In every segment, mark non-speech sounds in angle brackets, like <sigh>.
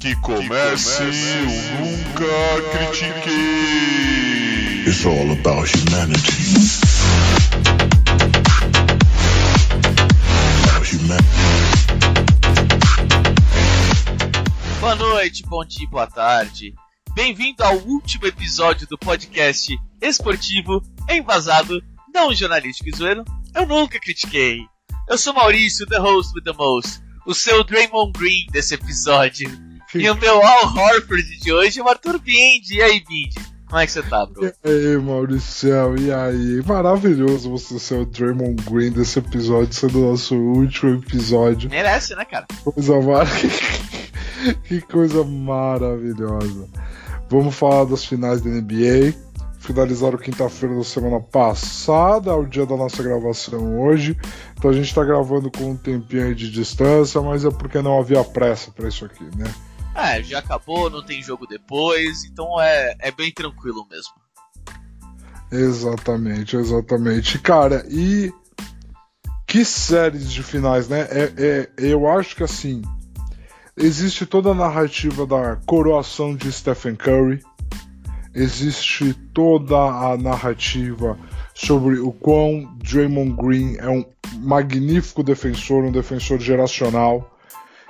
Que comece o Nunca Critiquei. It's all about humanity. Boa noite, bom dia, boa tarde. Bem-vindo ao último episódio do podcast esportivo, embasado, não jornalístico e zoeiro. Eu nunca critiquei. Eu sou Maurício, the host with the most, o seu Draymond Green desse episódio. E o meu Al Horford de hoje é o Arthur Bindi. E aí, Bindi? Como é que você tá, bro? E aí, Maurício, e aí? Maravilhoso você ser o Draymond Green desse episódio, sendo o nosso último episódio. Merece, né, cara? Coisa mar... <laughs> que coisa maravilhosa. Vamos falar das finais da NBA. Finalizaram quinta-feira da semana passada, o dia da nossa gravação hoje. Então a gente tá gravando com um tempinho aí de distância, mas é porque não havia pressa para isso aqui, né? É, já acabou, não tem jogo depois, então é, é bem tranquilo mesmo. Exatamente, exatamente. Cara, e que séries de finais, né? É, é, eu acho que assim, existe toda a narrativa da coroação de Stephen Curry, existe toda a narrativa sobre o quão Draymond Green é um magnífico defensor, um defensor geracional.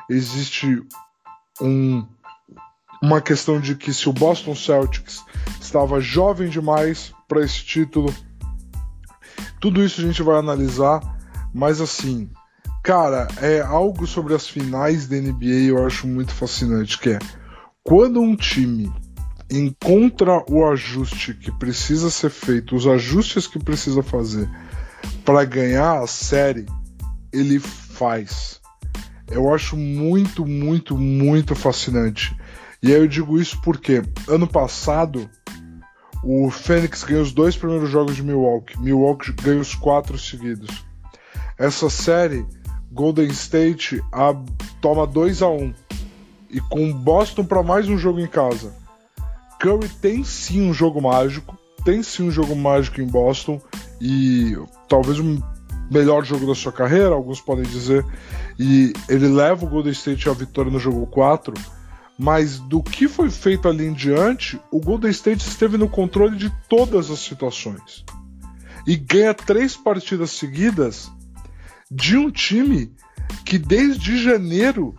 Existe um, uma questão de que se o Boston Celtics estava jovem demais para esse título, tudo isso a gente vai analisar, mas assim, cara, é algo sobre as finais da NBA eu acho muito fascinante, que é quando um time encontra o ajuste que precisa ser feito, os ajustes que precisa fazer para ganhar a série, ele faz. Eu acho muito, muito, muito fascinante. E aí eu digo isso porque ano passado o Fênix ganhou os dois primeiros jogos de Milwaukee. Milwaukee ganhou os quatro seguidos. Essa série, Golden State a, toma 2 a 1 um, e com Boston para mais um jogo em casa. Curry tem sim um jogo mágico, tem sim um jogo mágico em Boston e talvez o melhor jogo da sua carreira, alguns podem dizer, e ele leva o Golden State à vitória no jogo 4, mas do que foi feito ali em diante, o Golden State esteve no controle de todas as situações e ganha três partidas seguidas de um time que desde janeiro,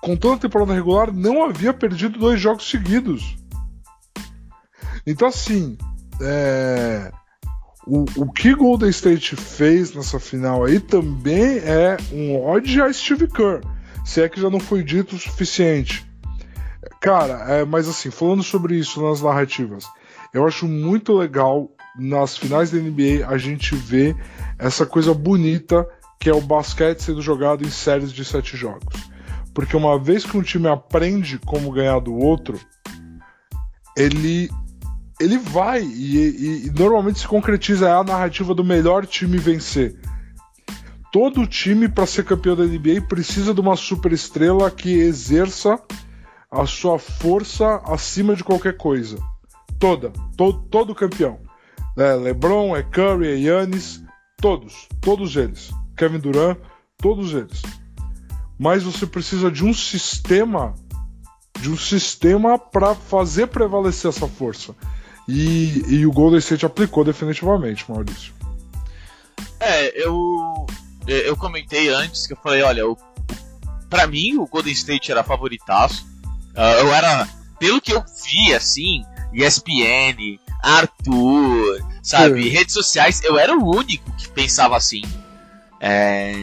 com toda a temporada regular, não havia perdido dois jogos seguidos. Então, assim, é... o, o que Golden State fez nessa final aí também é um ódio a Steve Kerr, se é que já não foi dito o suficiente. Cara, é, mas assim, falando sobre isso nas narrativas, eu acho muito legal nas finais da NBA a gente ver essa coisa bonita que é o basquete sendo jogado em séries de sete jogos. Porque uma vez que um time aprende como ganhar do outro, ele ele vai e, e, e, normalmente se concretiza a narrativa do melhor time vencer. Todo time para ser campeão da NBA precisa de uma superestrela que exerça a sua força acima de qualquer coisa. Toda, to, todo campeão. É LeBron, é Curry, é Yannis, todos, todos eles. Kevin Durant, todos eles. Mas você precisa de um sistema, de um sistema para fazer prevalecer essa força. E, e o Golden State aplicou definitivamente, Maurício. É, eu eu comentei antes que eu falei, olha, para mim o Golden State era favoritaço. Uh, eu era, pelo que eu vi, assim, ESPN, Arthur, sabe, Sim. redes sociais, eu era o único que pensava assim. É...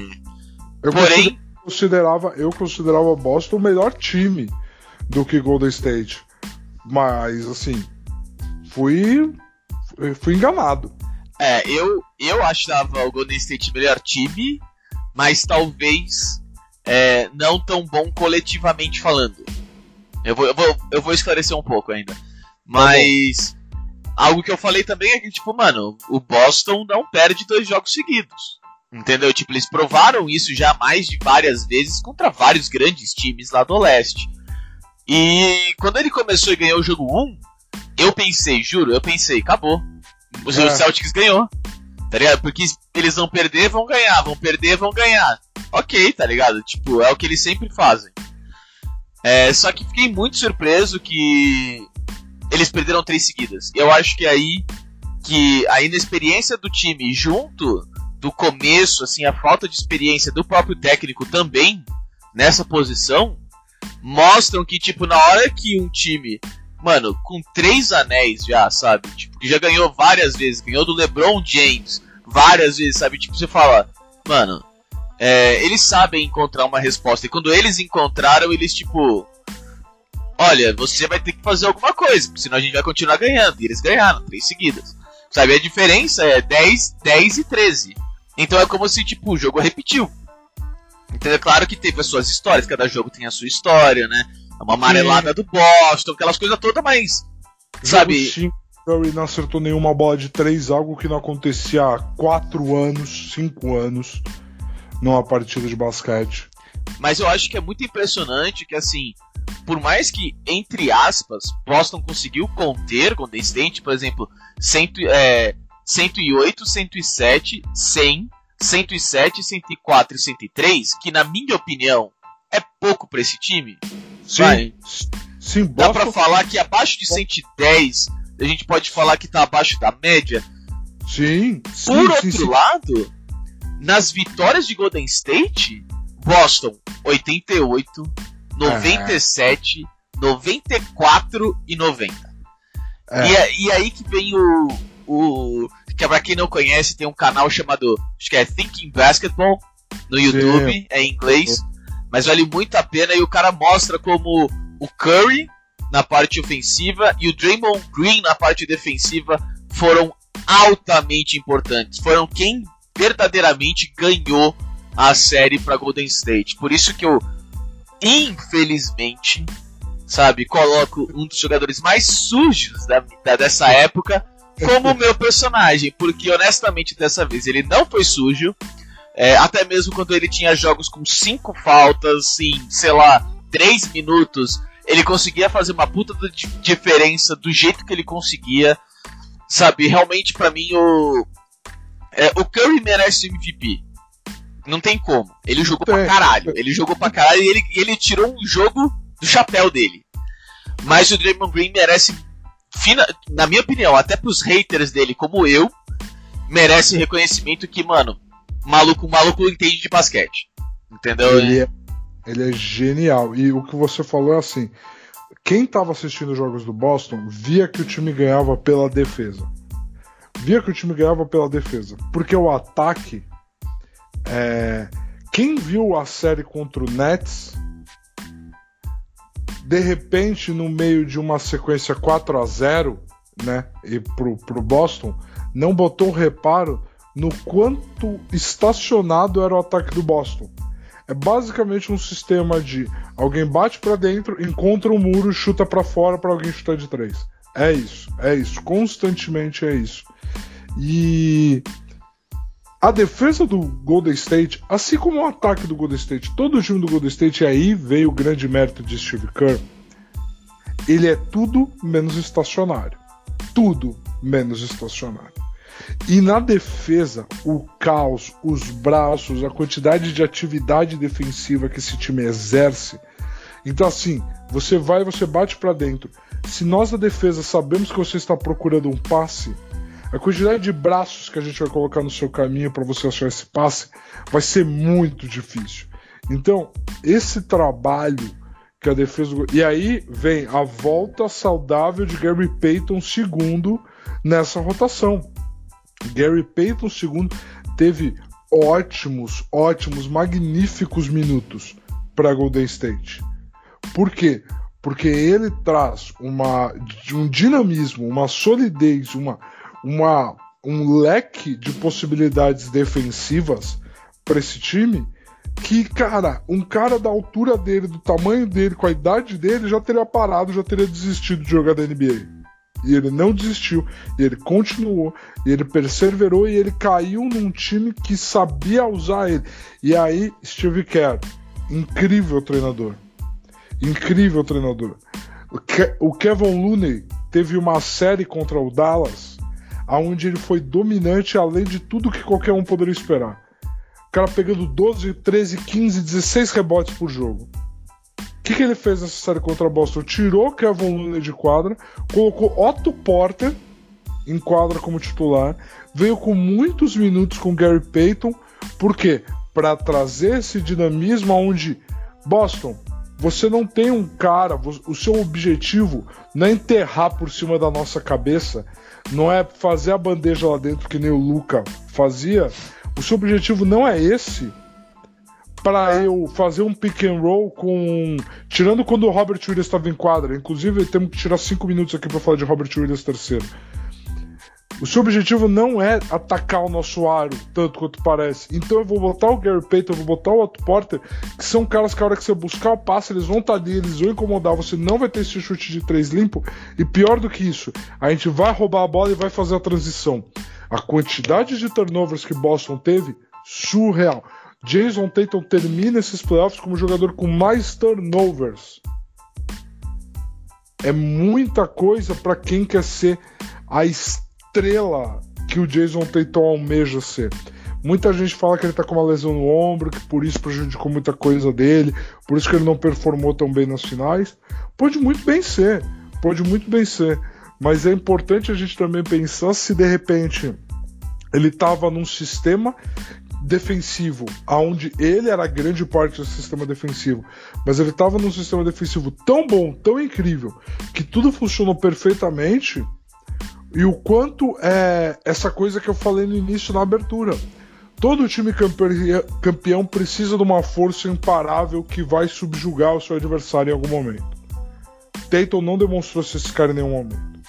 Eu Porém, considerava, eu considerava Boston o melhor time do que Golden State, mas assim fui, fui enganado. É, eu, eu achava o Golden State melhor time, mas talvez é, não tão bom coletivamente falando. Eu vou, eu, vou, eu vou esclarecer um pouco ainda. Mas tá algo que eu falei também é que, tipo, mano, o Boston não perde dois jogos seguidos. Entendeu? Tipo, eles provaram isso já mais de várias vezes contra vários grandes times lá do leste. E quando ele começou e ganhou o jogo 1, eu pensei, juro, eu pensei, acabou. O é. Celtics ganhou. Tá ligado? Porque eles vão perder, vão ganhar, vão perder, vão ganhar. Ok, tá ligado? Tipo, é o que eles sempre fazem. É, só que fiquei muito surpreso que eles perderam três seguidas. Eu acho que aí que a inexperiência do time junto do começo, assim, a falta de experiência do próprio técnico também nessa posição mostram que tipo na hora que um time, mano, com três anéis já, sabe, tipo, que já ganhou várias vezes, ganhou do LeBron James várias vezes, sabe, tipo você fala, mano, é, eles sabem encontrar uma resposta. E quando eles encontraram, eles tipo. Olha, você vai ter que fazer alguma coisa, senão a gente vai continuar ganhando. E eles ganharam, três seguidas. Sabe, a diferença é 10, 10 e 13. Então é como se, tipo, o jogo repetiu. Então é claro que teve as suas histórias, cada jogo tem a sua história, né? Uma amarelada Sim. do Boston, aquelas coisas todas, mas. Sabe? Sim. Curry não acertou nenhuma bola de três, algo que não acontecia há 4 anos, 5 anos numa partida de basquete. Mas eu acho que é muito impressionante que, assim, por mais que, entre aspas, Boston conseguiu conter Golden State, por exemplo, cento, é, 108, 107, 100, 107, 104 e 103, que na minha opinião é pouco para esse time. Sim, Vai. sim. Dá para falar que abaixo de 110, a gente pode falar que tá abaixo da média. Sim. Por sim, outro sim, lado, nas vitórias de Golden State, Boston 88, 97, é. 94 e 90. É. E, é, e aí que vem o, o. Que pra quem não conhece, tem um canal chamado. Acho que é Thinking Basketball no YouTube, Sim. é em inglês. Mas vale muito a pena e o cara mostra como o Curry na parte ofensiva e o Draymond Green na parte defensiva foram altamente importantes. Foram quem verdadeiramente ganhou a série para Golden State. Por isso que eu, infelizmente, sabe, coloco um dos jogadores mais sujos da, da dessa época como <laughs> meu personagem, porque honestamente dessa vez ele não foi sujo. É, até mesmo quando ele tinha jogos com cinco faltas, em, sei lá, três minutos, ele conseguia fazer uma puta de diferença do jeito que ele conseguia. Sabe, realmente para mim o, é, o Curry merece MVP. Não tem como. Ele jogou pra caralho. Ele jogou pra caralho e ele, ele tirou um jogo do chapéu dele. Mas o Draymond Green merece, fina, na minha opinião, até pros haters dele, como eu, merece reconhecimento que, mano, maluco, maluco entende de basquete. Entendeu? Ele é, ele é genial. E o que você falou é assim: quem estava assistindo os jogos do Boston via que o time ganhava pela defesa via que o time ganhava pela defesa. Porque o ataque. É... Quem viu a série contra o Nets, de repente, no meio de uma sequência 4 a 0 né, e pro, pro Boston, não botou reparo no quanto estacionado era o ataque do Boston. É basicamente um sistema de alguém bate para dentro, encontra um muro, chuta para fora para alguém chutar de três. É isso, é isso, constantemente é isso. E a defesa do Golden State, assim como o ataque do Golden State, todo o time do Golden State, aí veio o grande mérito de Steve Kerr, ele é tudo menos estacionário. Tudo menos estacionário. E na defesa, o caos, os braços, a quantidade de atividade defensiva que esse time exerce. Então, assim, você vai, você bate para dentro. Se nós da defesa sabemos que você está procurando um passe, a quantidade de braços que a gente vai colocar no seu caminho para você achar esse passe vai ser muito difícil. Então, esse trabalho que a defesa. E aí vem a volta saudável de Gary Payton II nessa rotação. Gary Payton II teve ótimos, ótimos, magníficos minutos para Golden State. Por quê? Porque ele traz uma, um dinamismo, uma solidez, uma, uma, um leque de possibilidades defensivas para esse time que, cara, um cara da altura dele, do tamanho dele, com a idade dele, já teria parado, já teria desistido de jogar da NBA. E ele não desistiu, e ele continuou, e ele perseverou e ele caiu num time que sabia usar ele. E aí, Steve Kerr, incrível treinador. Incrível treinador. O, Ke o Kevin Looney teve uma série contra o Dallas aonde ele foi dominante além de tudo que qualquer um poderia esperar. O cara pegando 12, 13, 15, 16 rebotes por jogo. Que, que ele fez nessa série contra Boston? Tirou Kevin Looney de quadra, colocou Otto Porter em quadra como titular, veio com muitos minutos com Gary Payton, por quê? Para trazer esse dinamismo onde Boston, você não tem um cara, o seu objetivo não é enterrar por cima da nossa cabeça, não é fazer a bandeja lá dentro que nem o Luca fazia. O seu objetivo não é esse para eu fazer um pick and roll com. Tirando quando o Robert Williams estava em quadra. Inclusive, temos que tirar cinco minutos aqui para falar de Robert Williams terceiro. O seu objetivo não é atacar o nosso aro, tanto quanto parece. Então eu vou botar o Gary Payton, eu vou botar o Otto Porter, que são caras que a hora que você buscar o passe, eles vão estar tá ali, eles vão incomodar, você não vai ter esse chute de três limpo. E pior do que isso, a gente vai roubar a bola e vai fazer a transição. A quantidade de turnovers que Boston teve, surreal. Jason Tatum termina esses playoffs como jogador com mais turnovers. É muita coisa para quem quer ser a estrela que o Jason Tatum almeja ser. Muita gente fala que ele tá com uma lesão no ombro, que por isso prejudicou muita coisa dele, por isso que ele não performou tão bem nas finais. Pode muito bem ser, pode muito bem ser. Mas é importante a gente também pensar se de repente ele estava num sistema defensivo, aonde ele era grande parte do sistema defensivo, mas ele estava num sistema defensivo tão bom, tão incrível, que tudo funcionou perfeitamente. E o quanto é essa coisa que eu falei no início na abertura. Todo time campeão precisa de uma força imparável que vai subjugar o seu adversário em algum momento. Tatum não demonstrou se esse cara em nenhum momento.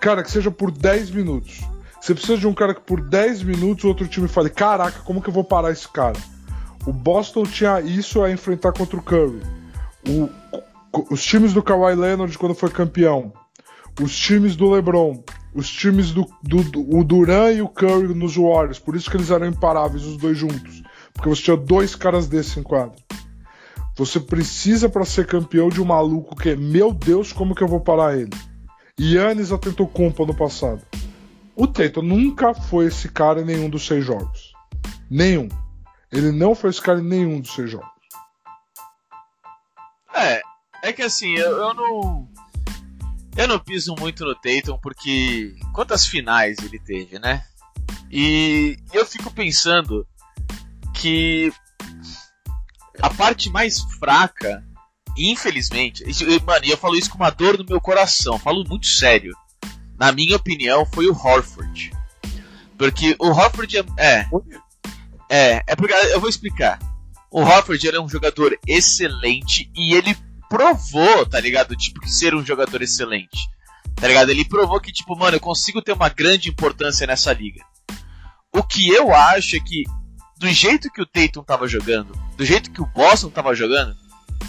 Cara, que seja por 10 minutos você precisa de um cara que por 10 minutos o outro time fale: Caraca, como que eu vou parar esse cara? O Boston tinha isso a enfrentar contra o Curry. O, os times do Kawhi Leonard quando foi campeão. Os times do LeBron. Os times do, do, do o Duran e o Curry nos Warriors. Por isso que eles eram imparáveis, os dois juntos. Porque você tinha dois caras desses em quadro. Você precisa para ser campeão de um maluco que é, meu Deus, como que eu vou parar ele? Yannis atentou culpa no passado. O Tatum nunca foi esse cara em nenhum dos seis jogos. Nenhum. Ele não foi esse cara em nenhum dos seis jogos. É, é que assim, eu, eu não. Eu não piso muito no Tatum porque quantas finais ele teve, né? E eu fico pensando que a parte mais fraca, infelizmente, mano, e eu falo isso com uma dor no meu coração, falo muito sério na minha opinião, foi o Horford. Porque o Horford é. É, é, é porque eu vou explicar. O Horford ele é um jogador excelente e ele provou, tá ligado? Tipo, que ser um jogador excelente. Tá ligado? Ele provou que, tipo, mano, eu consigo ter uma grande importância nessa liga. O que eu acho é que, do jeito que o Tatum tava jogando, do jeito que o Boston tava jogando,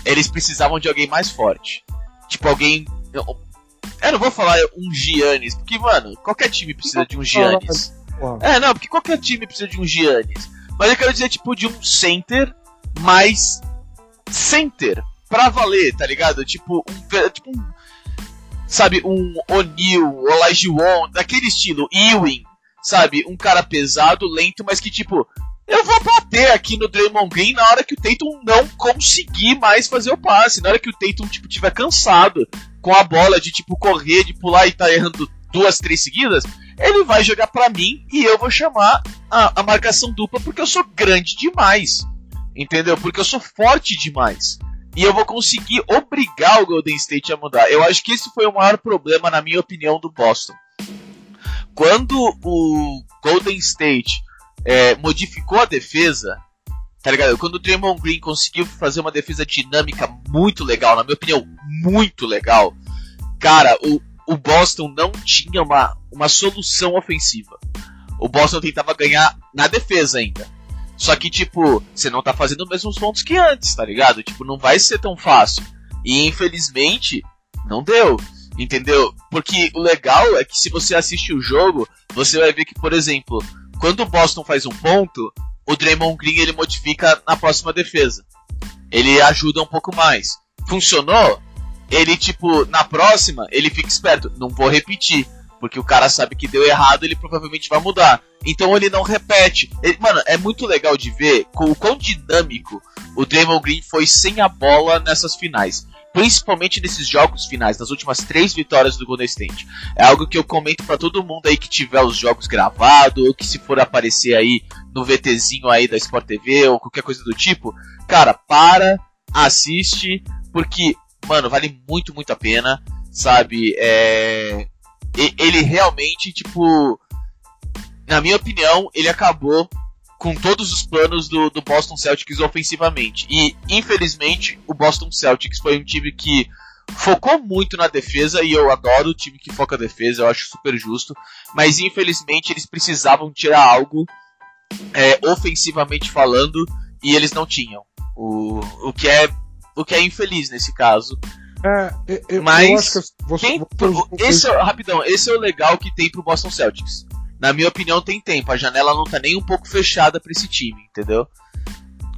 eles precisavam de alguém mais forte. Tipo, alguém eu não vou falar um Giannis, porque, mano, qualquer time precisa de um Giannis. É, não, porque qualquer time precisa de um Giannis. Mas eu quero dizer, tipo, de um center mais center. Pra valer, tá ligado? Tipo, um. Tipo um sabe, um O'Neal, Olajuwon, daquele estilo, Ewing, sabe? Um cara pesado, lento, mas que, tipo, eu vou bater aqui no Draymond Green na hora que o Tatum não conseguir mais fazer o passe, na hora que o Tatum, tipo, tiver cansado, com a bola de tipo correr, de pular e tá errando duas, três seguidas, ele vai jogar para mim e eu vou chamar a, a marcação dupla porque eu sou grande demais. Entendeu? Porque eu sou forte demais. E eu vou conseguir obrigar o Golden State a mudar. Eu acho que esse foi o maior problema, na minha opinião, do Boston. Quando o Golden State é, modificou a defesa, Tá ligado? Quando o Draymond Green conseguiu fazer uma defesa dinâmica muito legal, na minha opinião, muito legal, cara, o, o Boston não tinha uma, uma solução ofensiva. O Boston tentava ganhar na defesa ainda. Só que, tipo, você não tá fazendo os mesmos pontos que antes, tá ligado? Tipo, não vai ser tão fácil. E infelizmente, não deu. Entendeu? Porque o legal é que se você assiste o jogo, você vai ver que, por exemplo, quando o Boston faz um ponto, o Draymond Green ele modifica na próxima defesa. Ele ajuda um pouco mais. Funcionou? Ele, tipo, na próxima, ele fica esperto. Não vou repetir. Porque o cara sabe que deu errado, ele provavelmente vai mudar. Então ele não repete. Ele, mano, é muito legal de ver o quão dinâmico o Draymond Green foi sem a bola nessas finais. Principalmente nesses jogos finais, nas últimas três vitórias do Golden State. É algo que eu comento para todo mundo aí que tiver os jogos gravados, ou que se for aparecer aí no VTzinho aí da Sport TV, ou qualquer coisa do tipo. Cara, para, assiste, porque, mano, vale muito, muito a pena, sabe? É... Ele realmente, tipo, na minha opinião, ele acabou com todos os planos do, do Boston Celtics ofensivamente. E, infelizmente, o Boston Celtics foi um time que focou muito na defesa e eu adoro o time que foca na defesa, eu acho super justo. Mas infelizmente eles precisavam tirar algo é, ofensivamente falando e eles não tinham. O, o, que é, o que é infeliz nesse caso. É, eu, mas eu acho que você, você- esse, é- rapidão, esse é o legal que tem pro Boston Celtics. Na minha opinião, tem tempo. A janela não tá nem um pouco fechada pra esse time, entendeu?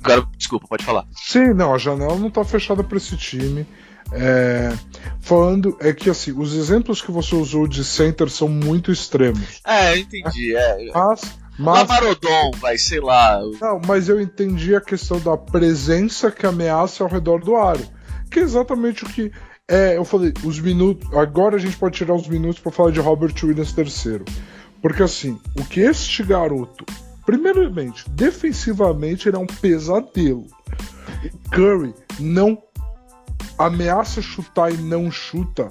Agora, desculpa, pode falar. Sim, não, a janela não tá fechada para esse time. É, falando, é que assim, os exemplos que você usou de center são muito extremos. É, eu entendi. É. Mas, mas Lamarodon, vai, sei lá. Não, mas eu entendi a questão da presença que ameaça ao redor do aro. Que é exatamente o que. É, eu falei, os minutos. Agora a gente pode tirar os minutos para falar de Robert Williams terceiro. Porque assim, o que este garoto. Primeiramente, defensivamente ele é um pesadelo. Curry não ameaça chutar e não chuta.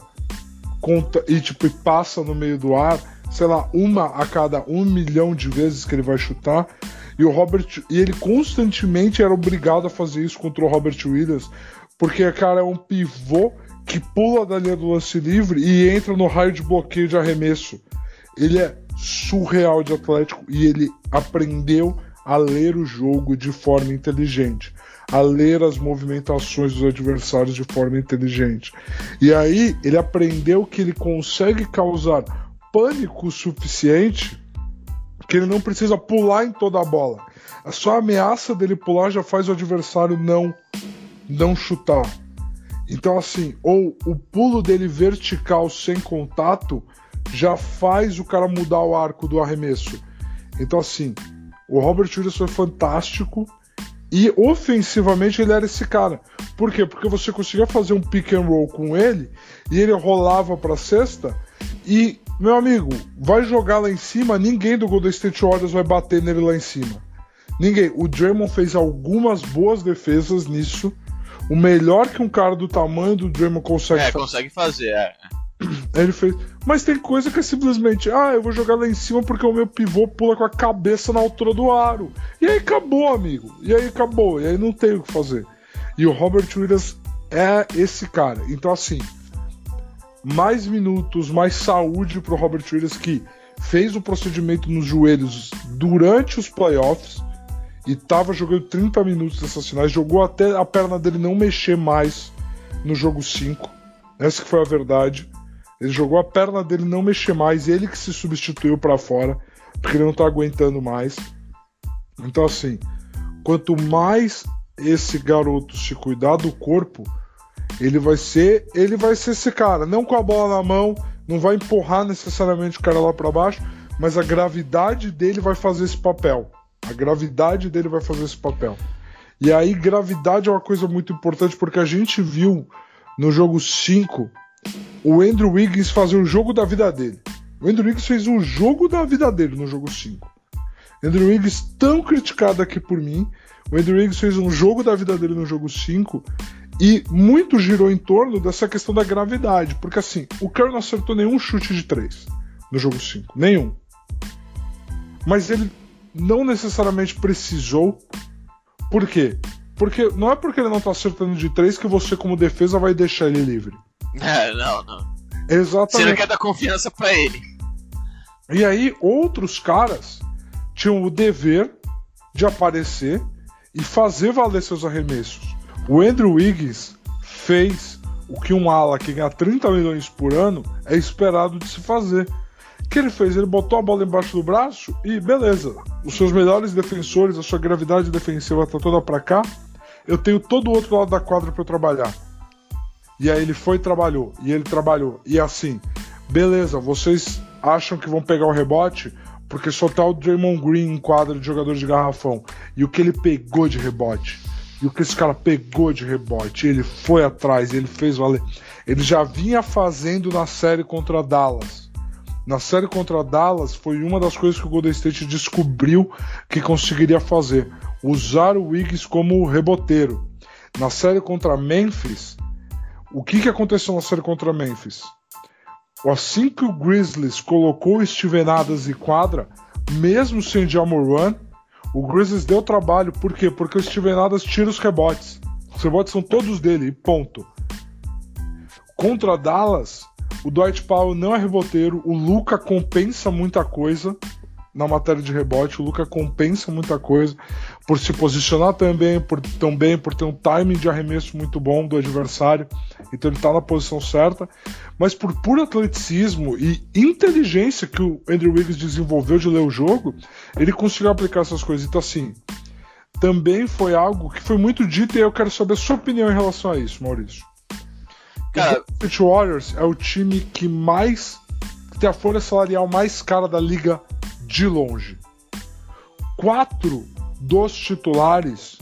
Conta, e tipo, passa no meio do ar, sei lá, uma a cada um milhão de vezes que ele vai chutar. E o Robert. E ele constantemente era obrigado a fazer isso contra o Robert Williams, porque cara é um pivô que pula da linha do lance livre e entra no raio de bloqueio de arremesso. Ele é surreal de atlético e ele aprendeu a ler o jogo de forma inteligente, a ler as movimentações dos adversários de forma inteligente. E aí ele aprendeu que ele consegue causar pânico suficiente que ele não precisa pular em toda a bola. A só ameaça dele pular já faz o adversário não não chutar. Então assim, ou o pulo dele vertical sem contato já faz o cara mudar o arco do arremesso. Então assim, o Robert Williams foi fantástico e ofensivamente ele era esse cara. Por quê? Porque você conseguia fazer um pick and roll com ele e ele rolava para cesta e meu amigo, vai jogar lá em cima, ninguém do Golden State Warriors vai bater nele lá em cima. Ninguém. O Draymond fez algumas boas defesas nisso. O melhor que um cara do tamanho do Draymond consegue É, fazer. consegue fazer, é. Ele fez. Mas tem coisa que é simplesmente, ah, eu vou jogar lá em cima porque o meu pivô pula com a cabeça na altura do aro. E aí acabou, amigo. E aí acabou. E aí não tem o que fazer. E o Robert Williams é esse cara. Então, assim, mais minutos, mais saúde pro Robert Williams que fez o procedimento nos joelhos durante os playoffs e tava jogando 30 minutos dessas finais, jogou até a perna dele não mexer mais no jogo 5. Essa que foi a verdade. Ele jogou a perna dele não mexer mais, ele que se substituiu para fora, porque ele não tá aguentando mais. Então assim, quanto mais esse garoto se cuidar do corpo, ele vai ser, ele vai ser esse cara, não com a bola na mão, não vai empurrar necessariamente o cara lá para baixo, mas a gravidade dele vai fazer esse papel. A gravidade dele vai fazer esse papel. E aí gravidade é uma coisa muito importante porque a gente viu no jogo 5 o Andrew Wiggins fazer o jogo da vida dele. O Andrew Wiggins fez o jogo da vida dele no jogo 5. Andrew Wiggins, tão criticado aqui por mim, o Andrew Wiggins fez um jogo da vida dele no jogo 5 e muito girou em torno dessa questão da gravidade. Porque assim, o Curry não acertou nenhum chute de 3 no jogo 5. Nenhum. Mas ele não necessariamente precisou. Por quê? Porque não é porque ele não tá acertando de 3 que você, como defesa, vai deixar ele livre. É, não, não. Você não Exatamente. quer dar confiança pra ele. E aí, outros caras tinham o dever de aparecer e fazer valer seus arremessos. O Andrew Wiggins fez o que um ala que ganha 30 milhões por ano é esperado de se fazer. O que ele fez? Ele botou a bola embaixo do braço e beleza. Os seus melhores defensores, a sua gravidade defensiva tá toda pra cá. Eu tenho todo o outro lado da quadra para eu trabalhar. E aí ele foi e trabalhou. E ele trabalhou. E assim, beleza, vocês acham que vão pegar o rebote porque só tá o Draymond Green em quadra de jogador de garrafão. E o que ele pegou de rebote? E o que esse cara pegou de rebote, ele foi atrás, ele fez valer. Ele já vinha fazendo na série contra Dallas. Na série contra Dallas foi uma das coisas que o Golden State descobriu que conseguiria fazer: usar o Wiggs como reboteiro. Na série contra Memphis, o que, que aconteceu na série contra Memphis? Assim que o Grizzlies colocou Steven Adams em quadra, mesmo sem Jamoran, o Grizzlies deu trabalho. Por quê? Porque o Steven Adams tira os rebotes. Os rebotes são todos dele, ponto. Contra Dallas, o Dwight Powell não é reboteiro, o Luca compensa muita coisa na matéria de rebote, o Luca compensa muita coisa por se posicionar também, por, também por ter um timing de arremesso muito bom do adversário, então ele está na posição certa, mas por puro atleticismo e inteligência que o Andrew Wiggins desenvolveu de ler o jogo, ele conseguiu aplicar essas coisas. Então, assim, também foi algo que foi muito dito e eu quero saber a sua opinião em relação a isso, Maurício. Cara, o Warriors é o time que mais que tem a folha salarial mais cara da liga de longe. Quatro dos titulares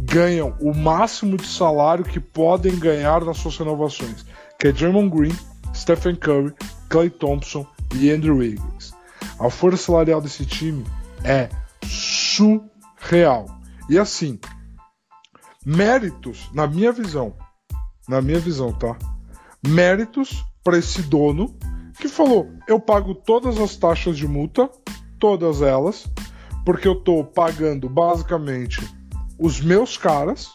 ganham o máximo de salário que podem ganhar nas suas renovações, que é Draymond Green, Stephen Curry, Clay Thompson e Andrew Wiggins. A folha salarial desse time é surreal. E assim, méritos, na minha visão, na minha visão, tá? Méritos para esse dono que falou: eu pago todas as taxas de multa, todas elas, porque eu tô pagando basicamente os meus caras,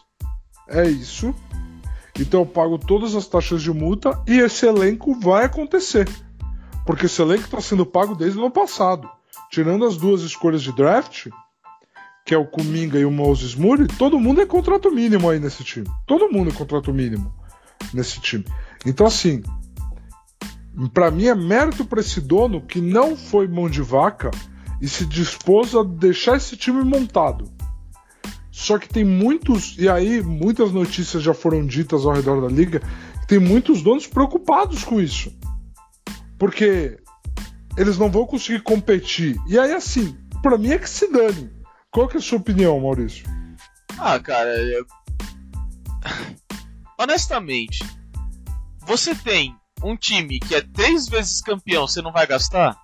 é isso. Então eu pago todas as taxas de multa e esse elenco vai acontecer. Porque esse elenco está sendo pago desde o ano passado. Tirando as duas escolhas de draft, que é o Kuminga e o Moses Moody, todo mundo é contrato mínimo aí nesse time. Todo mundo é contrato mínimo nesse time. Então, assim, para mim é mérito para esse dono que não foi mão de vaca e se dispôs a deixar esse time montado. Só que tem muitos, e aí muitas notícias já foram ditas ao redor da liga, tem muitos donos preocupados com isso. Porque eles não vão conseguir competir. E aí, assim, para mim é que se dane. Qual que é a sua opinião, Maurício? Ah, cara, eu... honestamente, você tem um time que é três vezes campeão, você não vai gastar?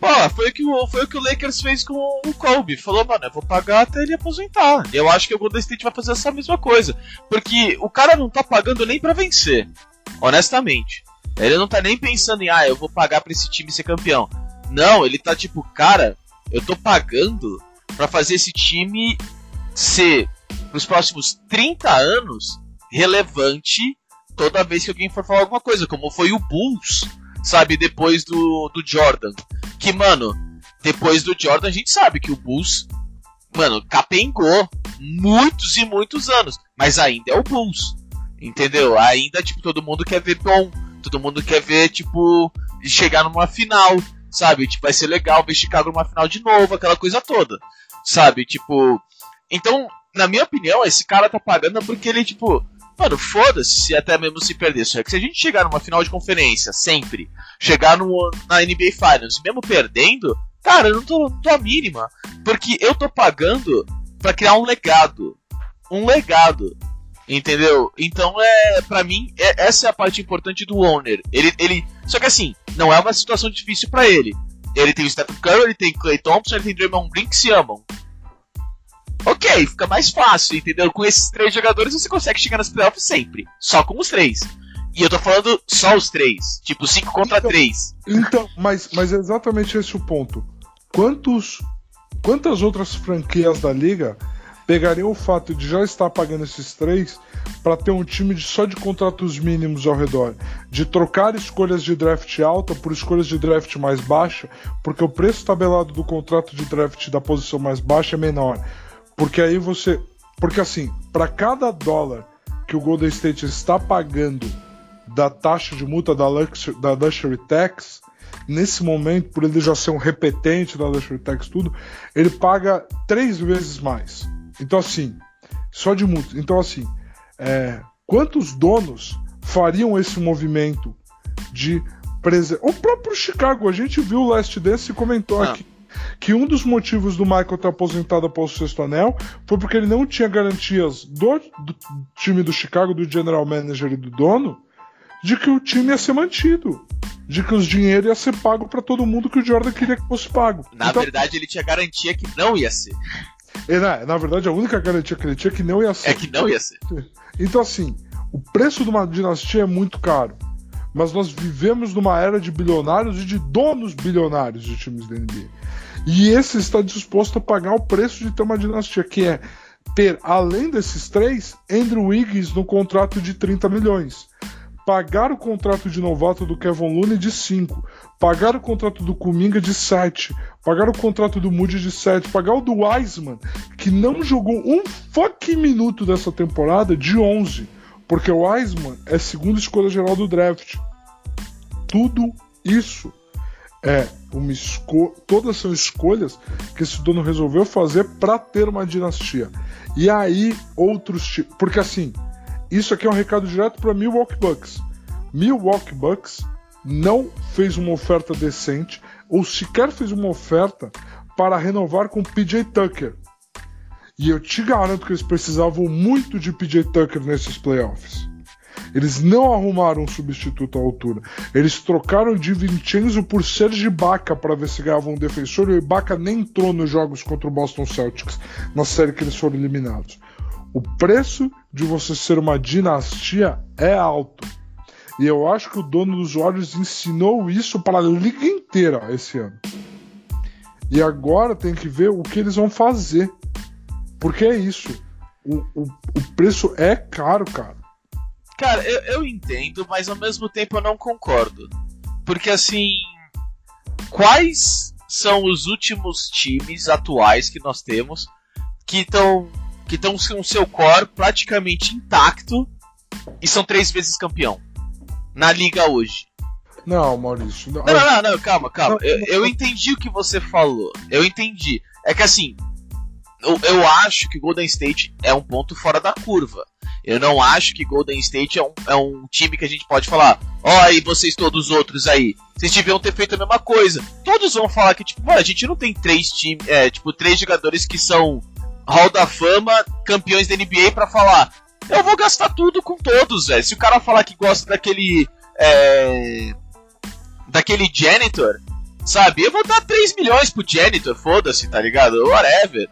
Pô, foi o, que o, foi o que o Lakers fez com o Kobe. Falou, mano, eu vou pagar até ele aposentar. Eu acho que o Golden State vai fazer essa mesma coisa. Porque o cara não tá pagando nem para vencer. Honestamente. Ele não tá nem pensando em, ah, eu vou pagar pra esse time ser campeão. Não, ele tá tipo, cara, eu tô pagando para fazer esse time ser, nos próximos 30 anos, relevante toda vez que alguém for falar alguma coisa, como foi o Bulls, sabe, depois do, do Jordan. Que, mano, depois do Jordan a gente sabe que o Bulls, mano, capengou muitos e muitos anos, mas ainda é o Bulls, entendeu? Ainda, tipo, todo mundo quer ver bom, todo mundo quer ver, tipo, chegar numa final, sabe? Tipo, vai ser legal ver Chicago numa final de novo, aquela coisa toda, sabe? Tipo, então, na minha opinião, esse cara tá pagando porque ele, tipo, mano, foda-se se até mesmo se perder. Só que se a gente chegar numa final de conferência, sempre, chegar no, na NBA Finals, mesmo perdendo, cara, eu não tô, não tô a mínima. Porque eu tô pagando para criar um legado. Um legado. Entendeu? Então é, para mim, é, essa é a parte importante do owner. Ele, ele, só que assim, não é uma situação difícil para ele. Ele tem o Stephen Curry, ele tem Clay Thompson, ele tem Draymond Green que se amam. Ok, fica mais fácil, entendeu? Com esses três jogadores você consegue chegar nas playoffs sempre. Só com os três. E eu tô falando só os três. Tipo, cinco contra então, três. Então, mas, mas é exatamente esse o ponto. Quantos, quantas outras franquias da liga pegariam o fato de já estar pagando esses três para ter um time de, só de contratos mínimos ao redor, de trocar escolhas de draft alta por escolhas de draft mais baixa, porque o preço tabelado do contrato de draft da posição mais baixa é menor. Porque aí você. Porque assim, para cada dólar que o Golden State está pagando da taxa de multa da Luxury, da Luxury Tax, nesse momento, por ele já ser um repetente da Luxury Tax tudo, ele paga três vezes mais. Então assim, só de multa. Então assim, é, quantos donos fariam esse movimento de preservar? O próprio Chicago, a gente viu o Last Dance e comentou Não. aqui. Que um dos motivos do Michael ter aposentado após o sexto anel foi porque ele não tinha garantias do, do time do Chicago, do general manager e do dono, de que o time ia ser mantido. De que os dinheiros ia ser pago para todo mundo que o Jordan queria que fosse pago. Na então, verdade, ele tinha garantia que não ia ser. É, na, na verdade, a única garantia que ele tinha é que não ia ser. É que não ia ser. Então, assim, o preço de uma dinastia é muito caro. Mas nós vivemos numa era de bilionários e de donos bilionários de times da NBA. E esse está disposto a pagar o preço de ter uma dinastia, que é ter, além desses três, Andrew Wiggins no contrato de 30 milhões. Pagar o contrato de novato do Kevin Looney de 5. Pagar o contrato do Kuminga de 7. Pagar o contrato do Moody de 7. Pagar o do Wiseman, que não jogou um fucking minuto dessa temporada, de 11. Porque o Wiseman é segunda escolha geral do draft. Tudo isso é uma escolha. Todas são escolhas que esse dono resolveu fazer para ter uma dinastia. E aí, outros tipos. Porque assim, isso aqui é um recado direto para Milwaukee Bucks. Milwaukee Bucks não fez uma oferta decente, ou sequer fez uma oferta para renovar com PJ Tucker. E eu te garanto que eles precisavam muito de PJ Tucker nesses playoffs. Eles não arrumaram um substituto à altura. Eles trocaram de Vincenzo por Serge Ibaka para ver se ganhavam um defensor e o Ibaka nem entrou nos jogos contra o Boston Celtics, na série que eles foram eliminados. O preço de você ser uma dinastia é alto. E eu acho que o dono dos Warriors ensinou isso para a liga inteira esse ano. E agora tem que ver o que eles vão fazer. Porque é isso. O, o, o preço é caro, cara. Cara, eu, eu entendo, mas ao mesmo tempo eu não concordo. Porque assim. Quais são os últimos times atuais que nós temos que estão que estão com seu core praticamente intacto e são três vezes campeão na liga hoje? Não, Maurício. Não, não, não, não calma, calma. Eu, eu entendi o que você falou. Eu entendi. É que assim, eu, eu acho que Golden State é um ponto fora da curva. Eu não acho que Golden State é um, é um time que a gente pode falar, ó, oh, aí vocês todos os outros aí, vocês deviam ter feito a mesma coisa. Todos vão falar que, tipo, a gente não tem três times, é, tipo, três jogadores que são Hall da Fama, campeões da NBA para falar. Eu vou gastar tudo com todos, velho. Se o cara falar que gosta daquele. É, daquele janitor, sabe? Eu vou dar 3 milhões pro janitor, foda-se, tá ligado? Whatever.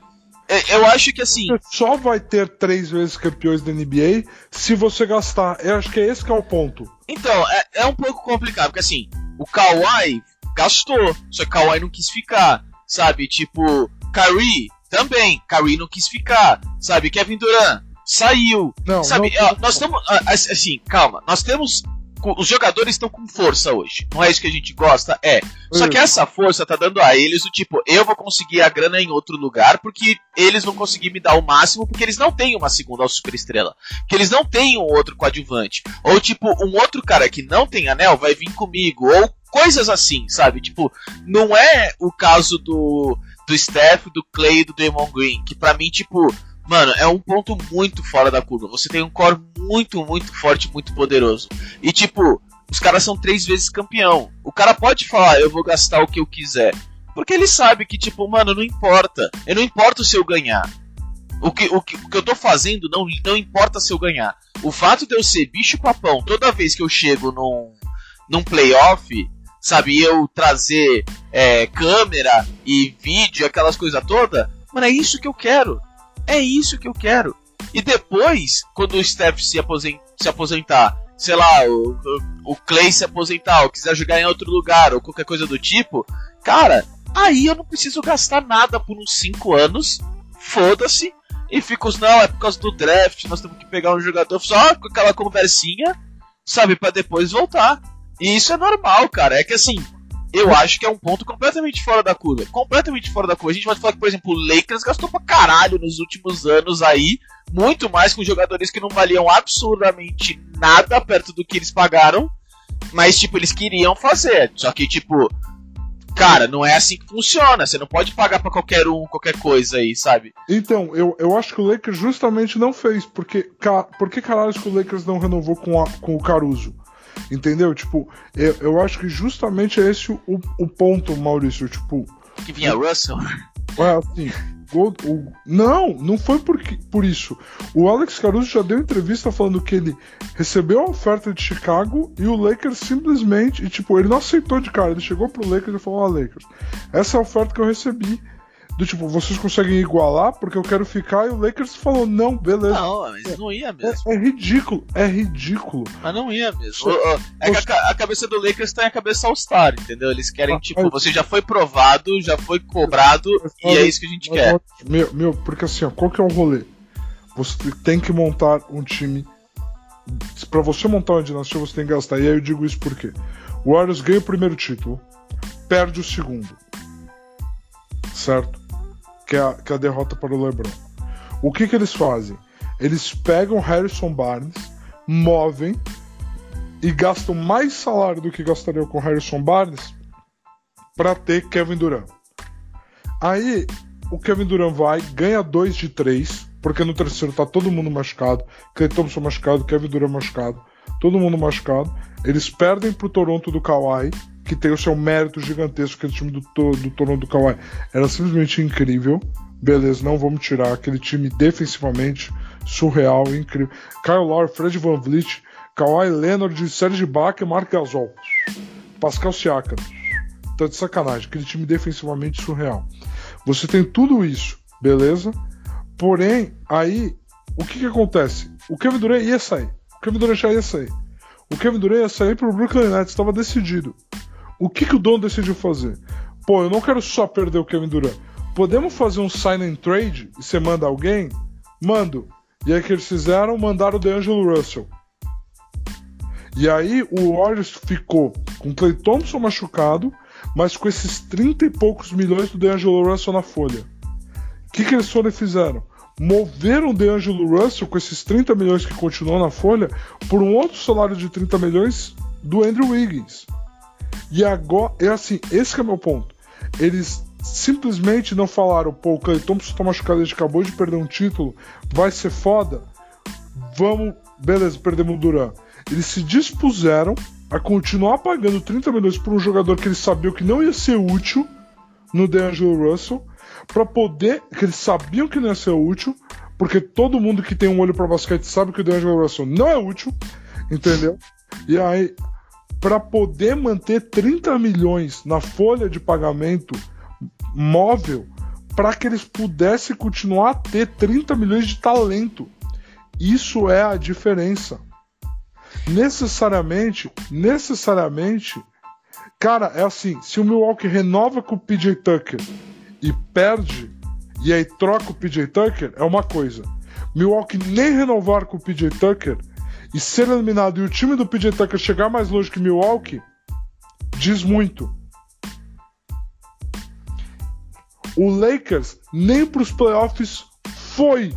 É, eu acho que assim. Você só vai ter três vezes campeões da NBA se você gastar. Eu acho que é esse que é o ponto. Então, é, é um pouco complicado, porque assim, o Kawhi gastou, só que Kawhi não quis ficar, sabe? Tipo, Kyrie também, Kyrie não quis ficar, sabe? Kevin Durant saiu, não, sabe? Não, nós estamos, assim, calma, nós temos os jogadores estão com força hoje. Não é isso que a gente gosta? É. Só que essa força tá dando a eles o tipo, eu vou conseguir a grana em outro lugar porque eles vão conseguir me dar o máximo porque eles não têm uma segunda super estrela. Que eles não têm um outro coadjuvante. Ou tipo, um outro cara que não tem anel vai vir comigo. Ou coisas assim, sabe? Tipo, não é o caso do do Steph, do Clay e do Damon Green, que para mim tipo Mano, é um ponto muito fora da curva. Você tem um core muito, muito forte, muito poderoso. E tipo, os caras são três vezes campeão. O cara pode falar, eu vou gastar o que eu quiser. Porque ele sabe que, tipo, mano, não importa. Eu não importa se eu ganhar. O que, o, que, o que eu tô fazendo não, não importa se eu ganhar. O fato de eu ser bicho papão toda vez que eu chego num, num playoff, sabe, eu trazer é, câmera e vídeo, aquelas coisas todas, mano, é isso que eu quero. É isso que eu quero. E depois, quando o Steph se, aposent se aposentar, sei lá, o, o Clay se aposentar, ou quiser jogar em outro lugar, ou qualquer coisa do tipo, cara, aí eu não preciso gastar nada por uns 5 anos, foda-se, e fico, não, é por causa do draft, nós temos que pegar um jogador só com aquela conversinha, sabe, para depois voltar. E isso é normal, cara, é que assim, eu acho que é um ponto completamente fora da curva. Completamente fora da curva. A gente pode falar que, por exemplo, o Lakers gastou pra caralho nos últimos anos aí, muito mais com jogadores que não valiam absurdamente nada perto do que eles pagaram, mas, tipo, eles queriam fazer. Só que, tipo, cara, não é assim que funciona. Você não pode pagar para qualquer um, qualquer coisa aí, sabe? Então, eu, eu acho que o Lakers justamente não fez. Porque, por que caralho que o Lakers não renovou com, a, com o Caruso? Entendeu? Tipo, eu, eu acho que justamente é esse o, o ponto, Maurício. Tipo, Que vinha Russell? É, assim, o, o, não, não foi por, por isso. O Alex Caruso já deu entrevista falando que ele recebeu a oferta de Chicago e o Lakers simplesmente, e, tipo, ele não aceitou de cara. Ele chegou pro Lakers e falou: Ó, oh, Lakers, essa é a oferta que eu recebi do tipo, vocês conseguem igualar porque eu quero ficar e o Lakers falou, não, beleza. Não, mas não ia mesmo. É, é ridículo, é ridículo. Mas não ia mesmo. é que a, a, cabeça do Lakers tá em a cabeça All-Star, entendeu? Eles querem, ah, tipo, você já foi provado, já foi cobrado e é isso que a gente quer. Meu, meu, porque assim, ó, qual que é o rolê? Você tem que montar um time. Pra você montar uma dinastia, você tem que gastar. E aí eu digo isso porque o Warriors ganha o primeiro título, perde o segundo. Certo? Que é a, que é a derrota para o LeBron. O que, que eles fazem? Eles pegam Harrison Barnes, movem e gastam mais salário do que gastariam com Harrison Barnes para ter Kevin Durant. Aí o Kevin Durant vai, ganha 2 de 3, porque no terceiro tá todo mundo machucado, Clay Thompson machucado, Kevin Durant machucado, todo mundo machucado. Eles perdem pro Toronto do Kawhi, que tem o seu mérito gigantesco, aquele time do, do Toronto do Kawhi era simplesmente incrível. Beleza, não vamos tirar aquele time defensivamente surreal, incrível. Kyle Lowry, Fred Van Vliet, Kawhi Leonard, Serge Ibaka, Mark Gasol, Pascal Siakam. Tá de sacanagem, aquele time defensivamente surreal. Você tem tudo isso, beleza? Porém, aí, o que que acontece? O Kevin Durant ia sair. O Kevin Durant já ia sair. O Kevin Durant ia sair pro Brooklyn Nets, estava decidido. O que, que o dono decidiu fazer? Pô, eu não quero só perder o Kevin Durant. Podemos fazer um sign and trade e você manda alguém? Mando. E aí que eles fizeram? Mandaram o DeAngelo Russell. E aí o Warriors ficou com o Clay Thompson machucado, mas com esses 30 e poucos milhões do DeAngelo Russell na folha. O que, que eles foram e fizeram? Moveram o DeAngelo Russell com esses 30 milhões que continuam na folha por um outro salário de 30 milhões do Andrew Wiggins. E agora, é assim, esse é o meu ponto. Eles simplesmente não falaram, pô, o Clay Thompson tá machucado, ele acabou de perder um título, vai ser foda. Vamos, beleza, perdemos o Duran. Eles se dispuseram a continuar pagando 30 milhões por um jogador que eles sabiam que não ia ser útil no DeAngelo Russell, para poder, que eles sabiam que não ia ser útil, porque todo mundo que tem um olho para basquete sabe que o DeAngelo Russell não é útil, entendeu? E aí para poder manter 30 milhões na folha de pagamento móvel para que eles pudessem continuar a ter 30 milhões de talento. Isso é a diferença. Necessariamente, necessariamente, cara, é assim, se o Milwaukee renova com o PJ Tucker e perde e aí troca o PJ Tucker, é uma coisa. Milwaukee nem renovar com o PJ Tucker e ser eliminado e o time do PJ Tucker chegar mais longe que Milwaukee diz muito. O Lakers nem para os playoffs foi.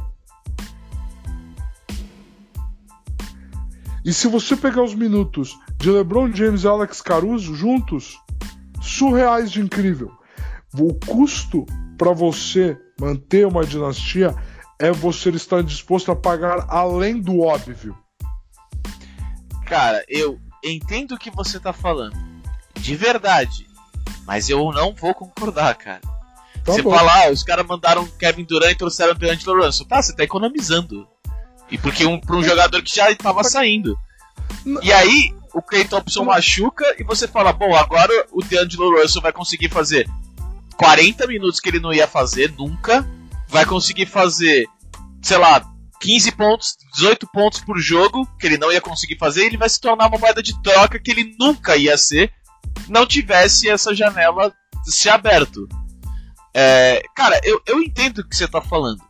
E se você pegar os minutos de LeBron James e Alex Caruso juntos, surreais de incrível. O custo para você manter uma dinastia é você estar disposto a pagar além do óbvio. Cara, eu entendo o que você tá falando. De verdade. Mas eu não vou concordar, cara. Tá você bom. fala, ah, os caras mandaram Kevin Durant e trouxeram o D'Angelo Russell. Tá, você tá economizando. E porque um, pra um jogador que já tava saindo. E aí, o Clay Thompson machuca e você fala, bom, agora o D'Angelo Russell vai conseguir fazer 40 minutos que ele não ia fazer nunca. Vai conseguir fazer, sei lá, 15 pontos, 18 pontos por jogo, que ele não ia conseguir fazer, ele vai se tornar uma moeda de troca que ele nunca ia ser, não tivesse essa janela se aberto. É, cara, eu, eu entendo o que você tá falando.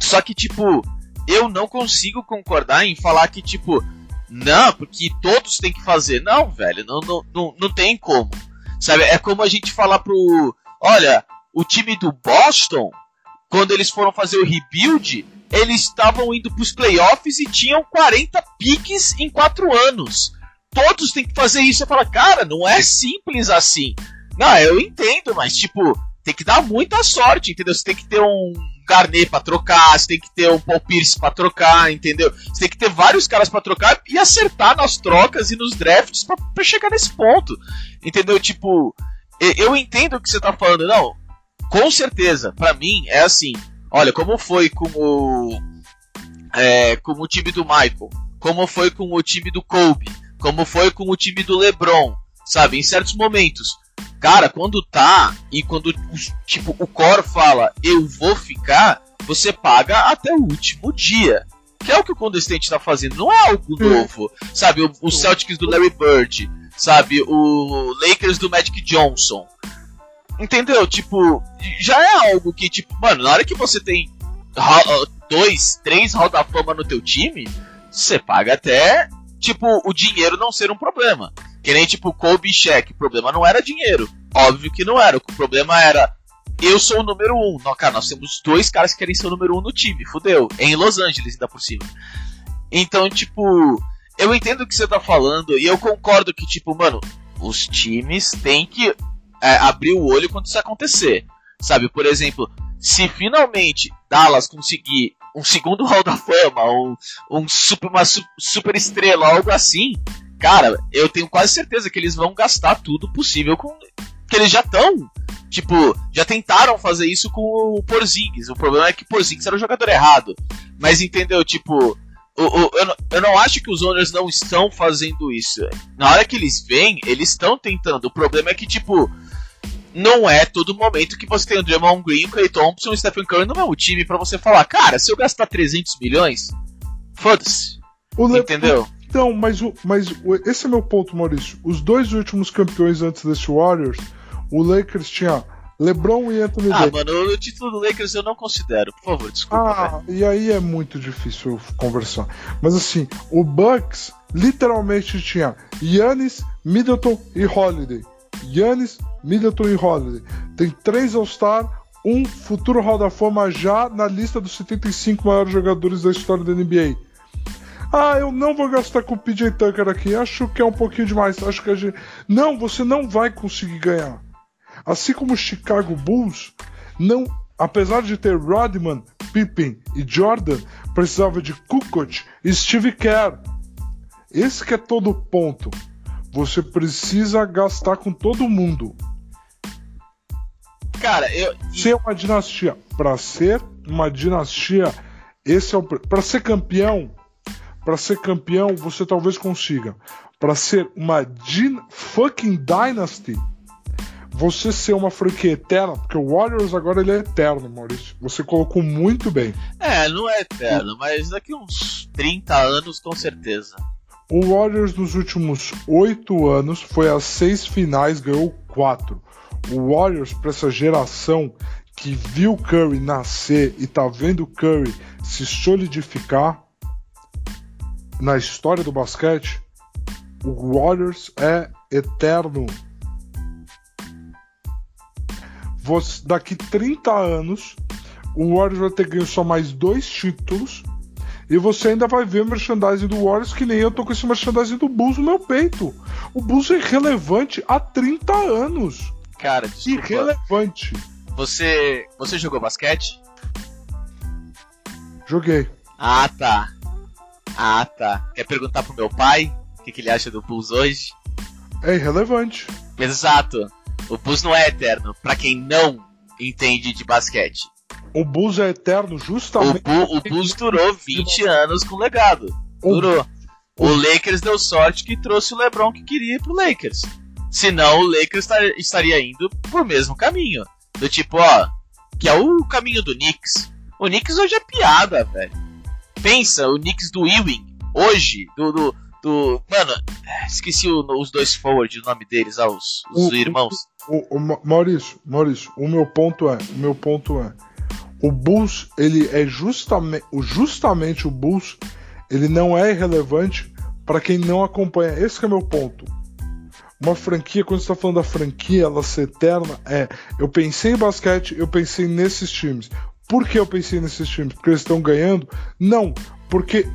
Só que, tipo, eu não consigo concordar em falar que, tipo, não, porque todos têm que fazer. Não, velho, não, não, não, não tem como. Sabe, é como a gente falar pro. Olha, o time do Boston, quando eles foram fazer o rebuild, eles estavam indo para os playoffs e tinham 40 piques em 4 anos. Todos têm que fazer isso. Você fala, cara, não é simples assim. Não, eu entendo, mas tipo, tem que dar muita sorte, entendeu? Você tem que ter um Garnet para trocar, você tem que ter um Paul Pierce para trocar, entendeu? Você tem que ter vários caras para trocar e acertar nas trocas e nos drafts para chegar nesse ponto, entendeu? Tipo, eu entendo o que você tá falando, não. Com certeza, para mim é assim. Olha, como foi com o. É, com o time do Michael, como foi com o time do Kobe, como foi com o time do LeBron, sabe? Em certos momentos. Cara, quando tá e quando tipo o core fala eu vou ficar, você paga até o último dia. Que é o que o Condestente tá fazendo, não é algo novo. Sabe, o, o Celtics do Larry Bird, sabe, o Lakers do Magic Johnson. Entendeu? Tipo, já é algo que, tipo, mano, na hora que você tem dois, três Hall da Fama no teu time, você paga até, tipo, o dinheiro não ser um problema. Que nem, tipo, Kobe e. O problema não era dinheiro. Óbvio que não era. O problema era, eu sou o número um. Não, cara, nós temos dois caras que querem ser o número um no time. Fudeu. Em Los Angeles, ainda por cima. Então, tipo, eu entendo o que você tá falando e eu concordo que, tipo, mano, os times têm que é, abrir o olho quando isso acontecer. Sabe, por exemplo, se finalmente Dallas conseguir um segundo <laughs> Hall da Fama, um, um super, uma super estrela, algo assim, cara, eu tenho quase certeza que eles vão gastar tudo possível com. Que eles já estão. Tipo, já tentaram fazer isso com o Porzingis. O problema é que Porzingis era o jogador errado. Mas entendeu? Tipo, o, o, eu, não, eu não acho que os owners não estão fazendo isso. Na hora que eles vêm, eles estão tentando. O problema é que, tipo, não é todo momento que você tem o Draymond Green, o Clay Thompson e o Stephen Curry no mesmo time para você falar, cara, se eu gastar 300 milhões, foda-se. Entendeu? Então, mas, o, mas o, esse é meu ponto, Maurício. Os dois últimos campeões antes desse Warriors, o Lakers tinha LeBron e Anthony Ah, Davis. mano, o título do Lakers eu não considero. Por favor, desculpa. Ah, véio. e aí é muito difícil conversar. Mas assim, o Bucks literalmente tinha Yannis, Middleton e Holiday. Yannis, Middleton e Holiday. Tem três All-Star, um futuro Hall da Fama já na lista dos 75 maiores jogadores da história da NBA. Ah, eu não vou gastar com o PJ Tucker aqui. Acho que é um pouquinho demais. Acho que a gente. Não, você não vai conseguir ganhar. Assim como o Chicago Bulls, não, apesar de ter Rodman, Pippen e Jordan, precisava de Kukoc e Steve Kerr. Esse que é todo o ponto. Você precisa gastar com todo mundo. Cara, eu. Ser uma dinastia. Para ser uma dinastia, esse é o. Para ser campeão, para ser campeão, você talvez consiga. Para ser uma din fucking dynasty, você ser uma franquia eterna, porque o Warriors agora ele é eterno, Maurício. Você colocou muito bem. É, não é eterno, mas daqui uns 30 anos com certeza. O Warriors nos últimos oito anos foi às seis finais, ganhou quatro. O Warriors, para essa geração que viu Curry nascer e tá vendo Curry se solidificar na história do basquete, o Warriors é eterno. Daqui 30 anos, o Warriors vai ter ganho só mais dois títulos e você ainda vai ver merchandising do Warriors que nem eu tô com esse merchandising do Bulls no meu peito. O Bulls é irrelevante há 30 anos. Cara, desculpa. Irrelevante. Você, você jogou basquete? Joguei. Ah, tá. Ah, tá. Quer perguntar pro meu pai o que, que ele acha do Bulls hoje? É irrelevante. Exato. O Bulls não é eterno, para quem não entende de basquete. O Bulls é eterno justamente. O, o Bulls durou 20 anos com legado. Durou. O Lakers deu sorte que trouxe o LeBron que queria ir pro Lakers. Senão o Lakers estaria indo pro mesmo caminho. Do tipo, ó, que é o caminho do Knicks. O Knicks hoje é piada, velho. Pensa, o Knicks do Ewing, hoje, do. do, do mano, esqueci o, os dois forward, o nome deles, ah, os, os o, irmãos. O, o, Maurício, Maurício, o meu ponto é, o meu ponto é o Bulls, ele é justamente, justamente o Bulls, ele não é irrelevante para quem não acompanha. Esse é meu ponto. Uma franquia, quando está falando da franquia, ela ser eterna, é. Eu pensei em basquete, eu pensei nesses times. Por que eu pensei nesses times? Porque eles estão ganhando? Não, porque,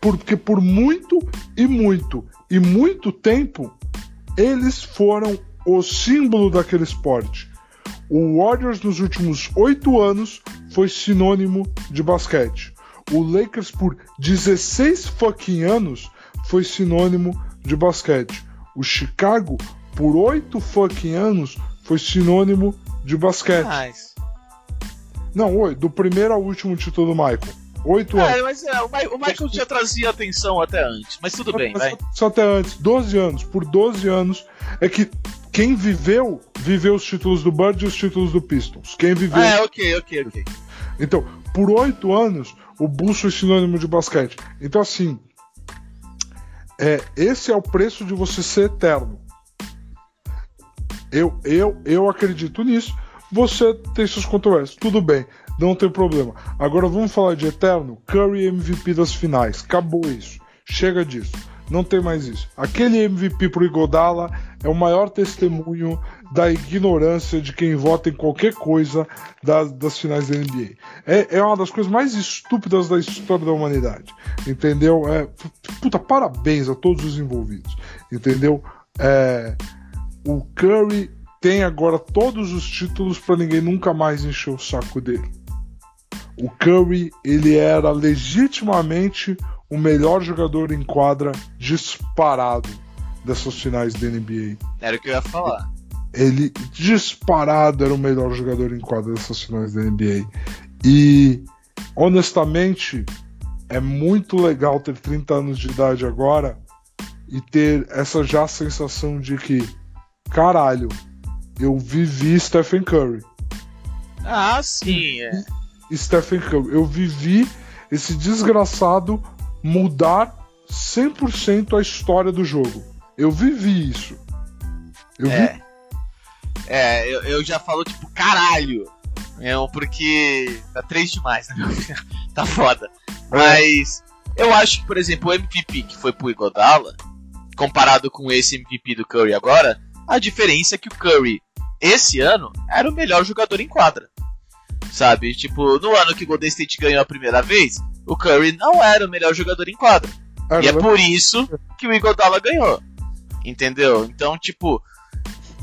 porque por muito e muito e muito tempo eles foram o símbolo daquele esporte. O Warriors nos últimos oito anos foi sinônimo de basquete. O Lakers por 16 fucking anos foi sinônimo de basquete. O Chicago por 8 fucking anos foi sinônimo de basquete. Mas... Não, oi, do primeiro ao último título do Michael. Oito É, anos. mas é, o, Mi- o Michael já trazia atenção até antes, mas tudo bem, vai. só- Só até antes, 12 anos. Por 12 anos é que quem viveu, viveu os títulos do Bird e os títulos do Pistons. Quem viveu. É, ok, ok, ok. Então, por oito anos, o Bulls foi sinônimo de basquete. Então, assim, é, esse é o preço de você ser eterno. Eu, eu, eu acredito nisso. Você tem suas controvérsias, tudo bem, não tem problema. Agora vamos falar de eterno. Curry MVP das finais, acabou isso. Chega disso. Não tem mais isso. Aquele MVP pro Igodala é o maior testemunho da ignorância de quem vota em qualquer coisa das, das finais da NBA. É, é uma das coisas mais estúpidas da história da humanidade. Entendeu? É, puta, parabéns a todos os envolvidos. Entendeu? É, o Curry tem agora todos os títulos para ninguém nunca mais encher o saco dele. O Curry, ele era legitimamente o melhor jogador em quadra disparado dessas finais da NBA. Era o que eu ia falar. Ele disparado era o melhor jogador em quadra dessas finais da NBA. E honestamente, é muito legal ter 30 anos de idade agora e ter essa já sensação de que, caralho, eu vivi Stephen Curry. Ah, sim, é. Stephen Curry. Eu vivi esse desgraçado mudar 100% a história do jogo. Eu vivi isso. Eu vi É. É, eu, eu já falo, tipo, caralho. É, porque tá três demais, né? <laughs> tá foda. Mas eu acho que, por exemplo, o MVP que foi pro Igodala, comparado com esse MVP do Curry agora, a diferença é que o Curry, esse ano, era o melhor jogador em quadra. Sabe? Tipo, no ano que o Golden State ganhou a primeira vez, o Curry não era o melhor jogador em quadra. Era, E é né? por isso que o Igodala ganhou. Entendeu? Então, tipo,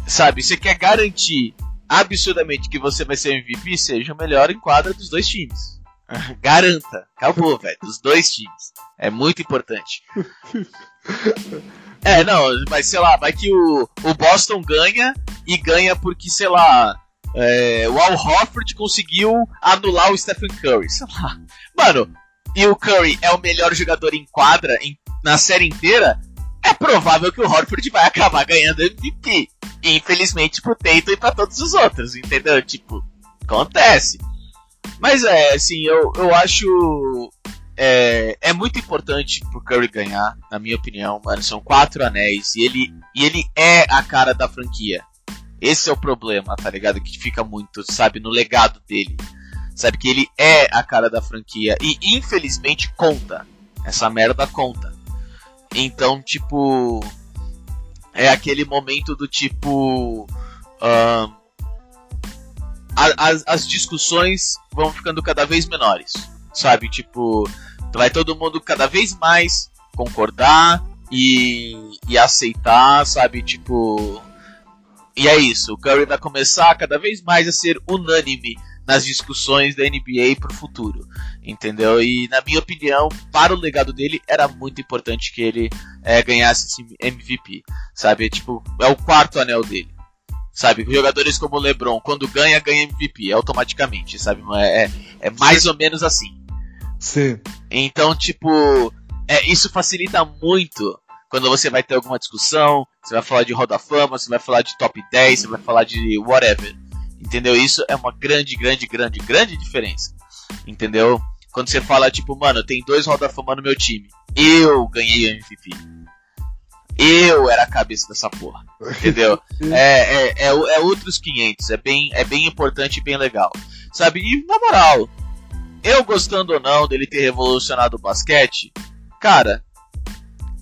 sabe, você quer garantir absurdamente que você vai ser MVP, seja o melhor em quadra dos dois times. <laughs> Garanta. Acabou, velho. Dos dois times. É muito importante. <laughs> É, não, mas sei lá, vai que o, o Boston ganha e ganha porque, sei lá, é, o Al Horford conseguiu anular o Stephen Curry. Sei lá. Mano, e o Curry é o melhor jogador em quadra em- na série inteira, é provável que o Horford vai acabar ganhando MVP. Infelizmente pro Tatum e pra todos os outros, entendeu? Tipo, acontece. Mas é, assim, eu, eu acho. É, é muito importante pro Curry ganhar, na minha opinião, mano. São quatro anéis e ele, e ele é a cara da franquia. Esse é o problema, tá ligado? Que fica muito, sabe, no legado dele. Sabe que ele é a cara da franquia. E infelizmente conta. Essa merda conta. Então, tipo. É aquele momento do tipo. a- as, as discussões vão ficando cada vez menores. Sabe? Tipo. Vai todo mundo cada vez mais concordar e, e aceitar, sabe? Tipo. E é isso. O Curry vai começar cada vez mais a ser unânime nas discussões da NBA pro futuro, entendeu? E na minha opinião, para o legado dele, era muito importante que ele é, ganhasse esse MVP, sabe? Tipo, é o quarto anel dele, sabe? Jogadores como o LeBron, quando ganha, ganha MVP automaticamente, sabe? É, é, é mais ou menos assim. Sim. Então, tipo, é, isso facilita muito quando você vai ter alguma discussão, você vai falar de Roda Fama, você vai falar de top 10, você vai falar de whatever. Entendeu? Isso é uma grande, grande, grande, grande diferença. Entendeu? Quando você fala, tipo, mano, tem dois Roda Fama no meu time. Eu ganhei o MVP. Eu era a cabeça dessa porra. Entendeu? <laughs> é, é, é, é outros 500. É bem, é bem importante e bem legal. Sabe? E, na moral, eu gostando ou não dele ter revolucionado o basquete, cara,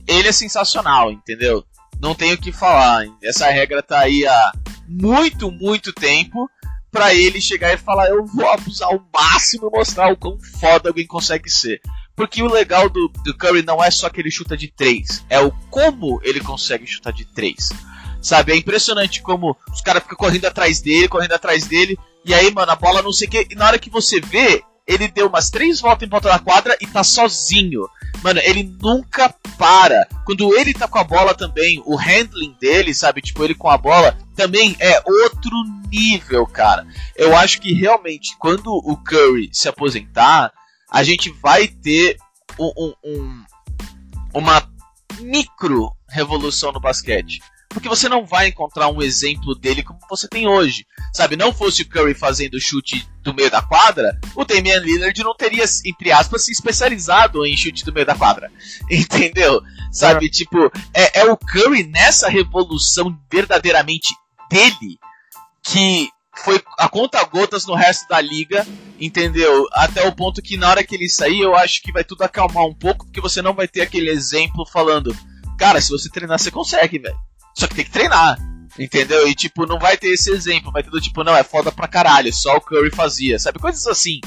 ele é sensacional, entendeu? Não tenho o que falar. Essa regra tá aí há muito, muito tempo pra ele chegar e falar: eu vou abusar ao máximo e mostrar o quão foda alguém consegue ser. Porque o legal do, do Curry não é só que ele chuta de 3, é o como ele consegue chutar de 3. Sabe? É impressionante como os caras ficam correndo atrás dele, correndo atrás dele, e aí, mano, a bola não sei o que, e na hora que você vê, ele deu umas três voltas em volta da quadra e tá sozinho. Mano, ele nunca para. Quando ele tá com a bola também, o handling dele, sabe? Tipo, ele com a bola também é outro nível, cara. Eu acho que realmente, quando o Curry se aposentar, a gente vai ter um, um, um, uma micro revolução no basquete. Porque você não vai encontrar um exemplo dele como você tem hoje. Sabe, não fosse o Curry fazendo chute do meio da quadra, o Damian Lillard não teria, entre aspas, se especializado em chute do meio da quadra. <laughs> Entendeu? Sabe, é. tipo, é, é o Curry nessa revolução verdadeiramente dele que foi a conta gotas no resto da liga, entendeu? Até o ponto que na hora que ele sair, eu acho que vai tudo acalmar um pouco, porque você não vai ter aquele exemplo falando, cara, se você treinar, você consegue, velho. Só que tem que treinar. Entendeu? E tipo, não vai ter esse exemplo, vai ter do tipo, não, é foda pra caralho, só o Curry fazia, sabe? Coisas assim.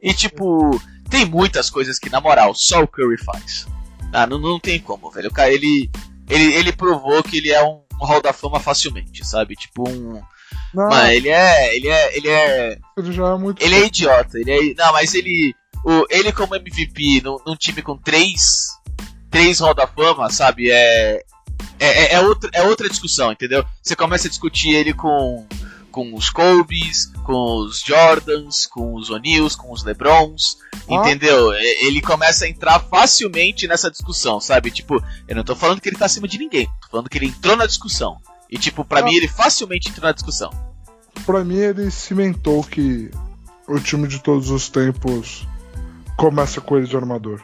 E tipo, tem muitas coisas que, na moral, só o Curry faz. Ah, não, não tem como, velho. O cara, ele, ele, ele provou que ele é um, um hall da fama facilmente, sabe? Tipo um. Não. Mano, ele é. Ele é. Ele é. Ele já é muito. Ele é idiota. Ele é. Não, mas ele. O, ele como MVP num, num time com três. Três hall da fama, sabe? É é, é, é, outra, é outra discussão, entendeu? Você começa a discutir ele com, com os Kobe's, com os Jordans, com os O'Neills, com os LeBrons, ah. entendeu? Ele começa a entrar facilmente nessa discussão, sabe? Tipo, eu não tô falando que ele tá acima de ninguém, tô falando que ele entrou na discussão. E, tipo, pra ah. mim ele facilmente entrou na discussão. Pra mim ele cimentou que o time de todos os tempos começa com ele de armador.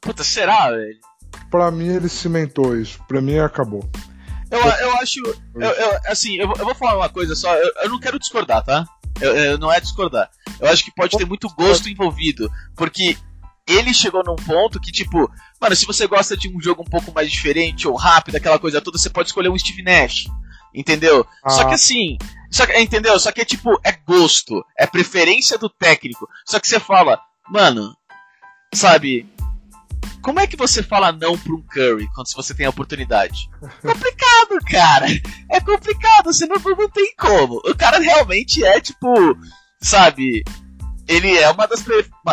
Puta, será, velho? Pra mim ele cimentou isso. Pra mim acabou. Eu, eu acho. Eu, eu, assim, eu, vou falar uma coisa só. Eu, não quero discordar, tá? Não é discordar. Eu acho que pode ter muito gosto envolvido. Porque ele chegou num ponto que, tipo, mano, se você gosta de um jogo um pouco mais diferente ou rápido, aquela coisa toda, você pode escolher um Steve Nash. Entendeu? Ah. Só que assim. Só que, entendeu? Só que é tipo, é gosto, é preferência do técnico. Só que você fala, mano, sabe, como é que você fala não pra um Curry quando você tem a oportunidade? complicado, cara. É complicado, você não, não tem como. O cara realmente é tipo, sabe? Ele é uma das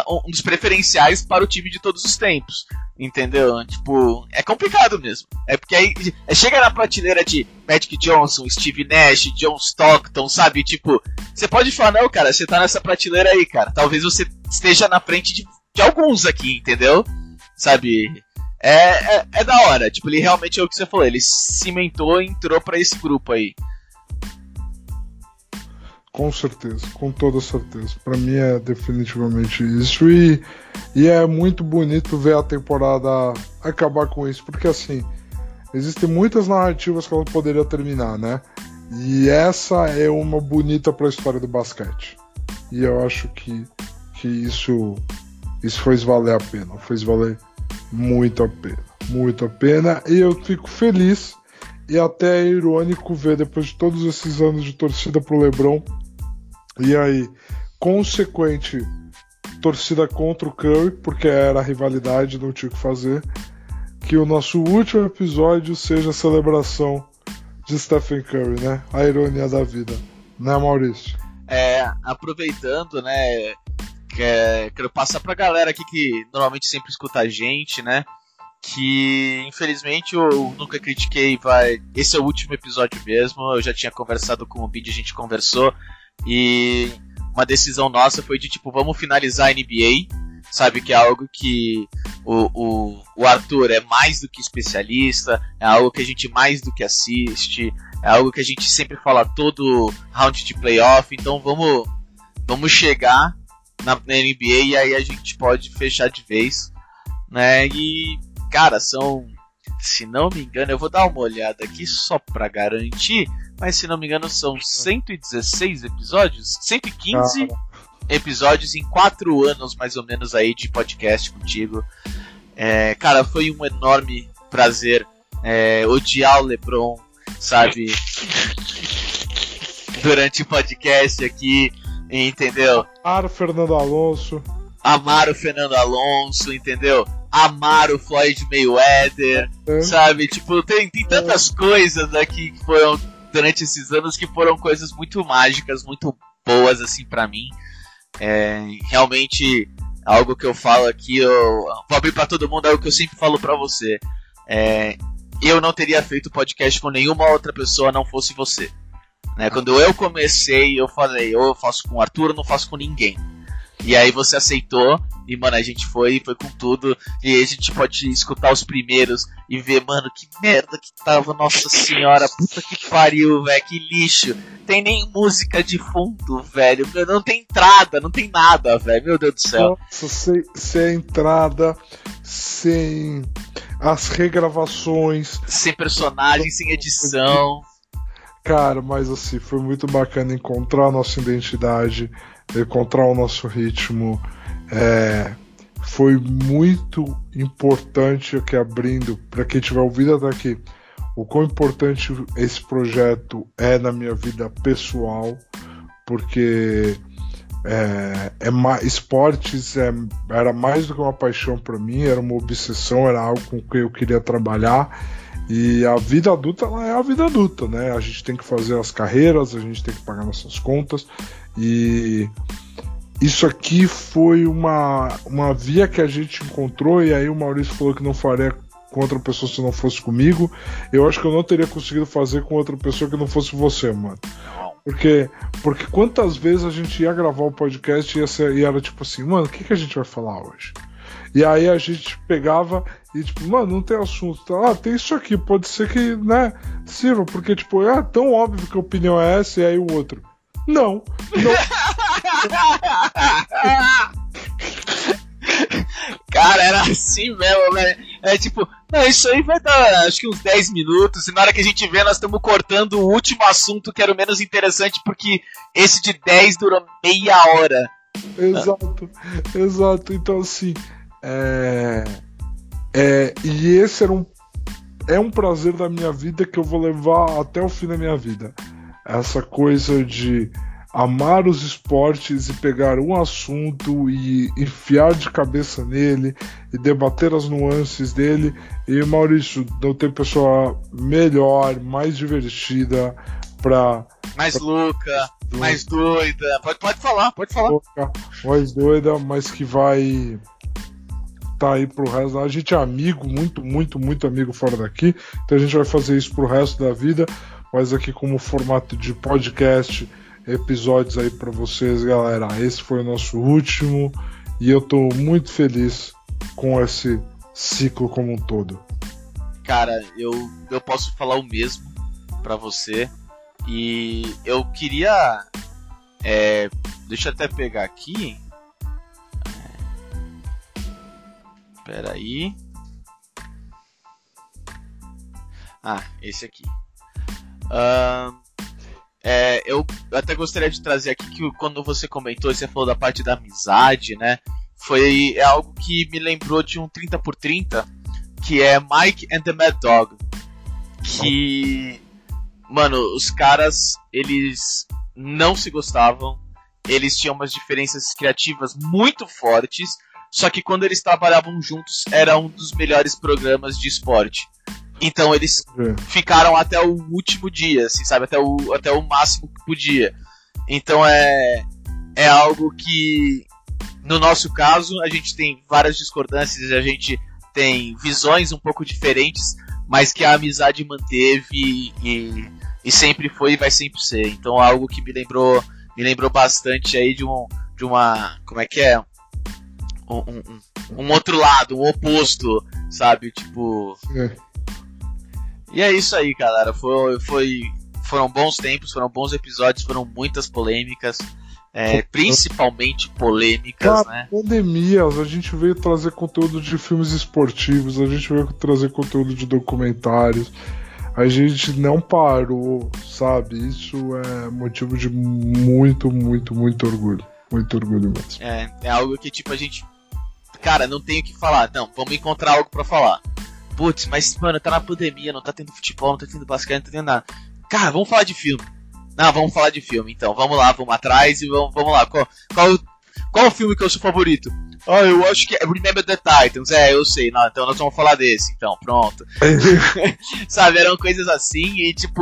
um dos preferenciais para o time de todos os tempos. Entendeu? Tipo, é complicado mesmo. É porque aí é, chega na prateleira de Magic Johnson, Steve Nash, John Stockton, sabe? Tipo, você pode falar, não, cara, você tá nessa prateleira aí, cara. Talvez você esteja na frente de, de alguns aqui, entendeu? Sabe? É, é, é, da hora. Tipo, ele realmente é o que você falou. Ele cimentou e entrou para esse grupo aí. Com certeza, com toda certeza. Para mim é definitivamente isso. E, e é muito bonito ver a temporada acabar com isso, porque assim, existem muitas narrativas que ela poderia terminar, né? E essa é uma bonita para a história do basquete. E eu acho que, que isso, isso fez valer a pena. Fez valer muito a pena, muito a pena. E eu fico feliz e até é irônico ver depois de todos esses anos de torcida pro LeBron e aí consequente torcida contra o Curry, porque era a rivalidade, não tinha o que fazer, que o nosso último episódio seja a celebração de Stephen Curry, né? A ironia da vida, né, Maurício? É, aproveitando, né, Quer, quero passar pra galera aqui que normalmente sempre escuta a gente, né? Que infelizmente eu nunca critiquei, vai. Esse é o último episódio mesmo. Eu já tinha conversado com o Bid, a gente conversou. E uma decisão nossa foi de tipo, vamos finalizar a NBA. Sabe que é algo que o, o, o Arthur é mais do que especialista, é algo que a gente mais do que assiste, é algo que a gente sempre fala todo round de playoff. Então vamos, vamos chegar na, na NBA e aí a gente pode fechar de vez, né? E, cara, são, se não me engano, eu vou dar uma olhada aqui só pra garantir, mas se não me engano são 116 episódios, 115 ah. episódios em 4 anos mais ou menos aí de podcast contigo. É, cara, foi um enorme prazer é, odiar o LeBron, sabe? <laughs> Durante o podcast aqui. Entendeu? Amar o Fernando Alonso. Amar o Fernando Alonso, entendeu? Amar o Floyd Mayweather, é. sabe? Tipo, tem, tem tantas é. coisas aqui que foram durante esses anos que foram coisas muito mágicas, muito boas assim para mim, É, realmente, algo que eu falo aqui, eu vou abrir para todo mundo, é o que eu sempre falo para você. É, eu não teria feito podcast com nenhuma outra pessoa não fosse você. Né? Quando eu comecei, eu falei, ou eu faço com o Arthur ou não faço com ninguém. E aí você aceitou, e mano, a gente foi, foi com tudo. E aí a gente pode escutar os primeiros e ver, mano, que merda que tava, nossa senhora, puta que pariu, velho, que lixo. Tem nem música de fundo, velho. Não tem entrada, não tem nada, velho. Meu Deus do céu. Nossa, sem, sem entrada, sem as regravações. Sem personagem, sem edição. Cara, mas assim, foi muito bacana encontrar a nossa identidade, encontrar o nosso ritmo. É, foi muito importante aqui abrindo, para quem tiver ouvido até aqui, o quão importante esse projeto é na minha vida pessoal, porque é, é esportes é, era mais do que uma paixão para mim, era uma obsessão, era algo com que eu queria trabalhar. E a vida adulta ela é a vida adulta, né? A gente tem que fazer as carreiras, a gente tem que pagar nossas contas. E isso aqui foi uma, uma via que a gente encontrou, e aí o Maurício falou que não faria com outra pessoa se não fosse comigo. Eu acho que eu não teria conseguido fazer com outra pessoa que não fosse você, mano. Porque, porque quantas vezes a gente ia gravar o podcast e, ia ser, e era tipo assim, mano, o que, que a gente vai falar hoje? E aí a gente pegava e tipo, mano, não tem assunto. Tá? Ah, tem isso aqui, pode ser que, né, sirva, porque tipo, é tão óbvio que a opinião é essa e aí o outro. Não, não. <laughs> Cara, era assim mesmo, né? É tipo, não, isso aí vai dar acho que uns 10 minutos, e na hora que a gente vê, nós estamos cortando o último assunto que era o menos interessante, porque esse de 10 durou meia hora. Exato, exato. Então, assim, é... é. E esse era um. É um prazer da minha vida que eu vou levar até o fim da minha vida. Essa coisa de amar os esportes e pegar um assunto e enfiar de cabeça nele e debater as nuances dele. E Maurício, não tem pessoa melhor, mais divertida para mais pra... louca, mais doida. Pode, pode falar, pode falar. Louca, mais doida, mas que vai tá aí pro resto. A gente é amigo, muito, muito, muito amigo fora daqui. Então a gente vai fazer isso pro resto da vida, mas aqui como formato de podcast episódios aí para vocês, galera. Esse foi o nosso último e eu tô muito feliz com esse ciclo como um todo. Cara, eu, eu posso falar o mesmo para você e eu queria. É, deixa eu até pegar aqui. Espera aí. Ah, esse aqui. Uh, é, eu até gostaria de trazer aqui que quando você comentou, você falou da parte da amizade, né? Foi é algo que me lembrou de um 30 por 30 que é Mike and the Mad Dog. Que, mano, os caras, eles não se gostavam, eles tinham umas diferenças criativas muito fortes, só que quando eles trabalhavam juntos, era um dos melhores programas de esporte. Então eles é. ficaram até o último dia, assim, sabe? Até o, até o máximo que podia. Então é, é algo que, no nosso caso, a gente tem várias discordâncias, a gente tem visões um pouco diferentes, mas que a amizade manteve e, e sempre foi e vai sempre ser. Então é algo que me lembrou, me lembrou bastante aí de um, de uma, como é que é? Um, um, um outro lado, um oposto, sabe? Tipo. É e é isso aí, galera. Foi, foi, foram bons tempos, foram bons episódios, foram muitas polêmicas. É, principalmente polêmicas, né? Pandemias, a gente veio trazer conteúdo de filmes esportivos, a gente veio trazer conteúdo de documentários, a gente não parou, sabe? Isso é motivo de muito, muito, muito orgulho. Muito orgulho mesmo. É, é algo que, tipo, a gente. Cara, não tem o que falar. Não, vamos encontrar algo para falar putz, mas, mano, tá na pandemia, não tá tendo futebol, não tá tendo basquete, não tá tendo nada. Cara, vamos falar de filme. Não, vamos falar de filme, então. Vamos lá, vamos atrás e vamos, vamos lá. Qual, qual, qual o filme que é o seu favorito? Ah, eu acho que é Remember the Titans. É, eu sei. Não, então nós vamos falar desse, então. Pronto. <laughs> Sabe, eram coisas assim e, tipo,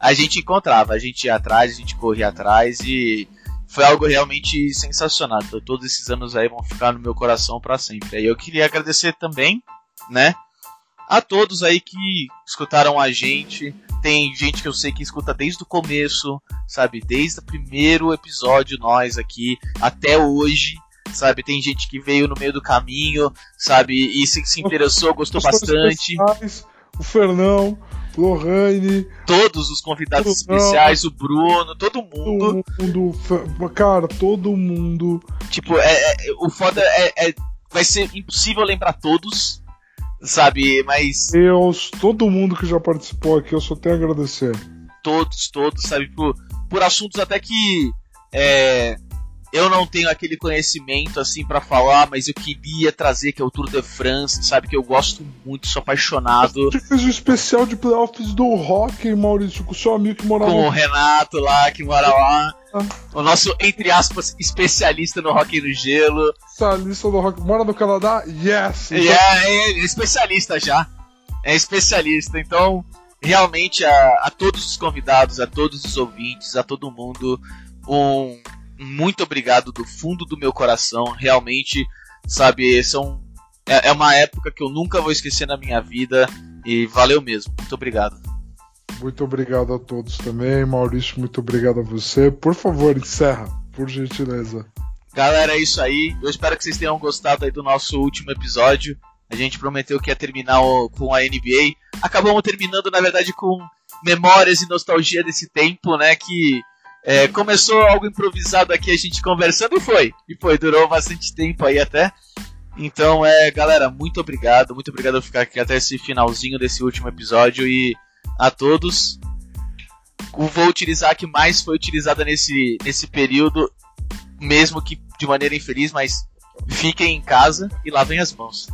a gente encontrava. A gente ia atrás, a gente corria atrás e... foi algo realmente sensacional. Então, todos esses anos aí vão ficar no meu coração para sempre. E eu queria agradecer também, né, a todos aí que escutaram a gente. Tem gente que eu sei que escuta desde o começo, sabe? Desde o primeiro episódio, nós aqui, até hoje, sabe? Tem gente que veio no meio do caminho, sabe? E se, se interessou, gostou bastante. O Fernão, Lohane. Todos os convidados especiais, o Bruno, todo mundo. Todo mundo, cara, todo mundo. Tipo, é, é o foda é, é, Vai ser impossível lembrar todos, sabe? Mas. Deus, todo mundo que já participou aqui, eu só tenho a agradecer. Todos, todos, sabe? Por, por assuntos até que. É, eu não tenho aquele conhecimento assim para falar, mas eu queria trazer que é o Tour de France, sabe que eu gosto muito, sou apaixonado. Você fez um especial de playoffs do rock, Maurício, com o seu amigo que morava Com o Renato lá, que mora lá. Ah. O nosso, entre aspas, especialista no rock no gelo. Especialista no rock. Mora no Canadá? Yes! É, é, é especialista já. É especialista. Então, realmente, a, a todos os convidados, a todos os ouvintes, a todo mundo, um muito obrigado do fundo do meu coração. Realmente, sabe, são é, é uma época que eu nunca vou esquecer na minha vida e valeu mesmo. Muito obrigado. Muito obrigado a todos também, Maurício. Muito obrigado a você. Por favor, encerra, por gentileza. Galera, é isso aí. Eu espero que vocês tenham gostado aí do nosso último episódio. A gente prometeu que ia terminar com a NBA. Acabamos terminando, na verdade, com memórias e nostalgia desse tempo, né? Que é, começou algo improvisado aqui, a gente conversando e foi. E foi, durou bastante tempo aí até. Então, é, galera, muito obrigado. Muito obrigado por ficar aqui até esse finalzinho desse último episódio. E a todos. Vou utilizar que mais foi utilizada nesse, nesse período, mesmo que de maneira infeliz, mas fiquem em casa e lavem as mãos.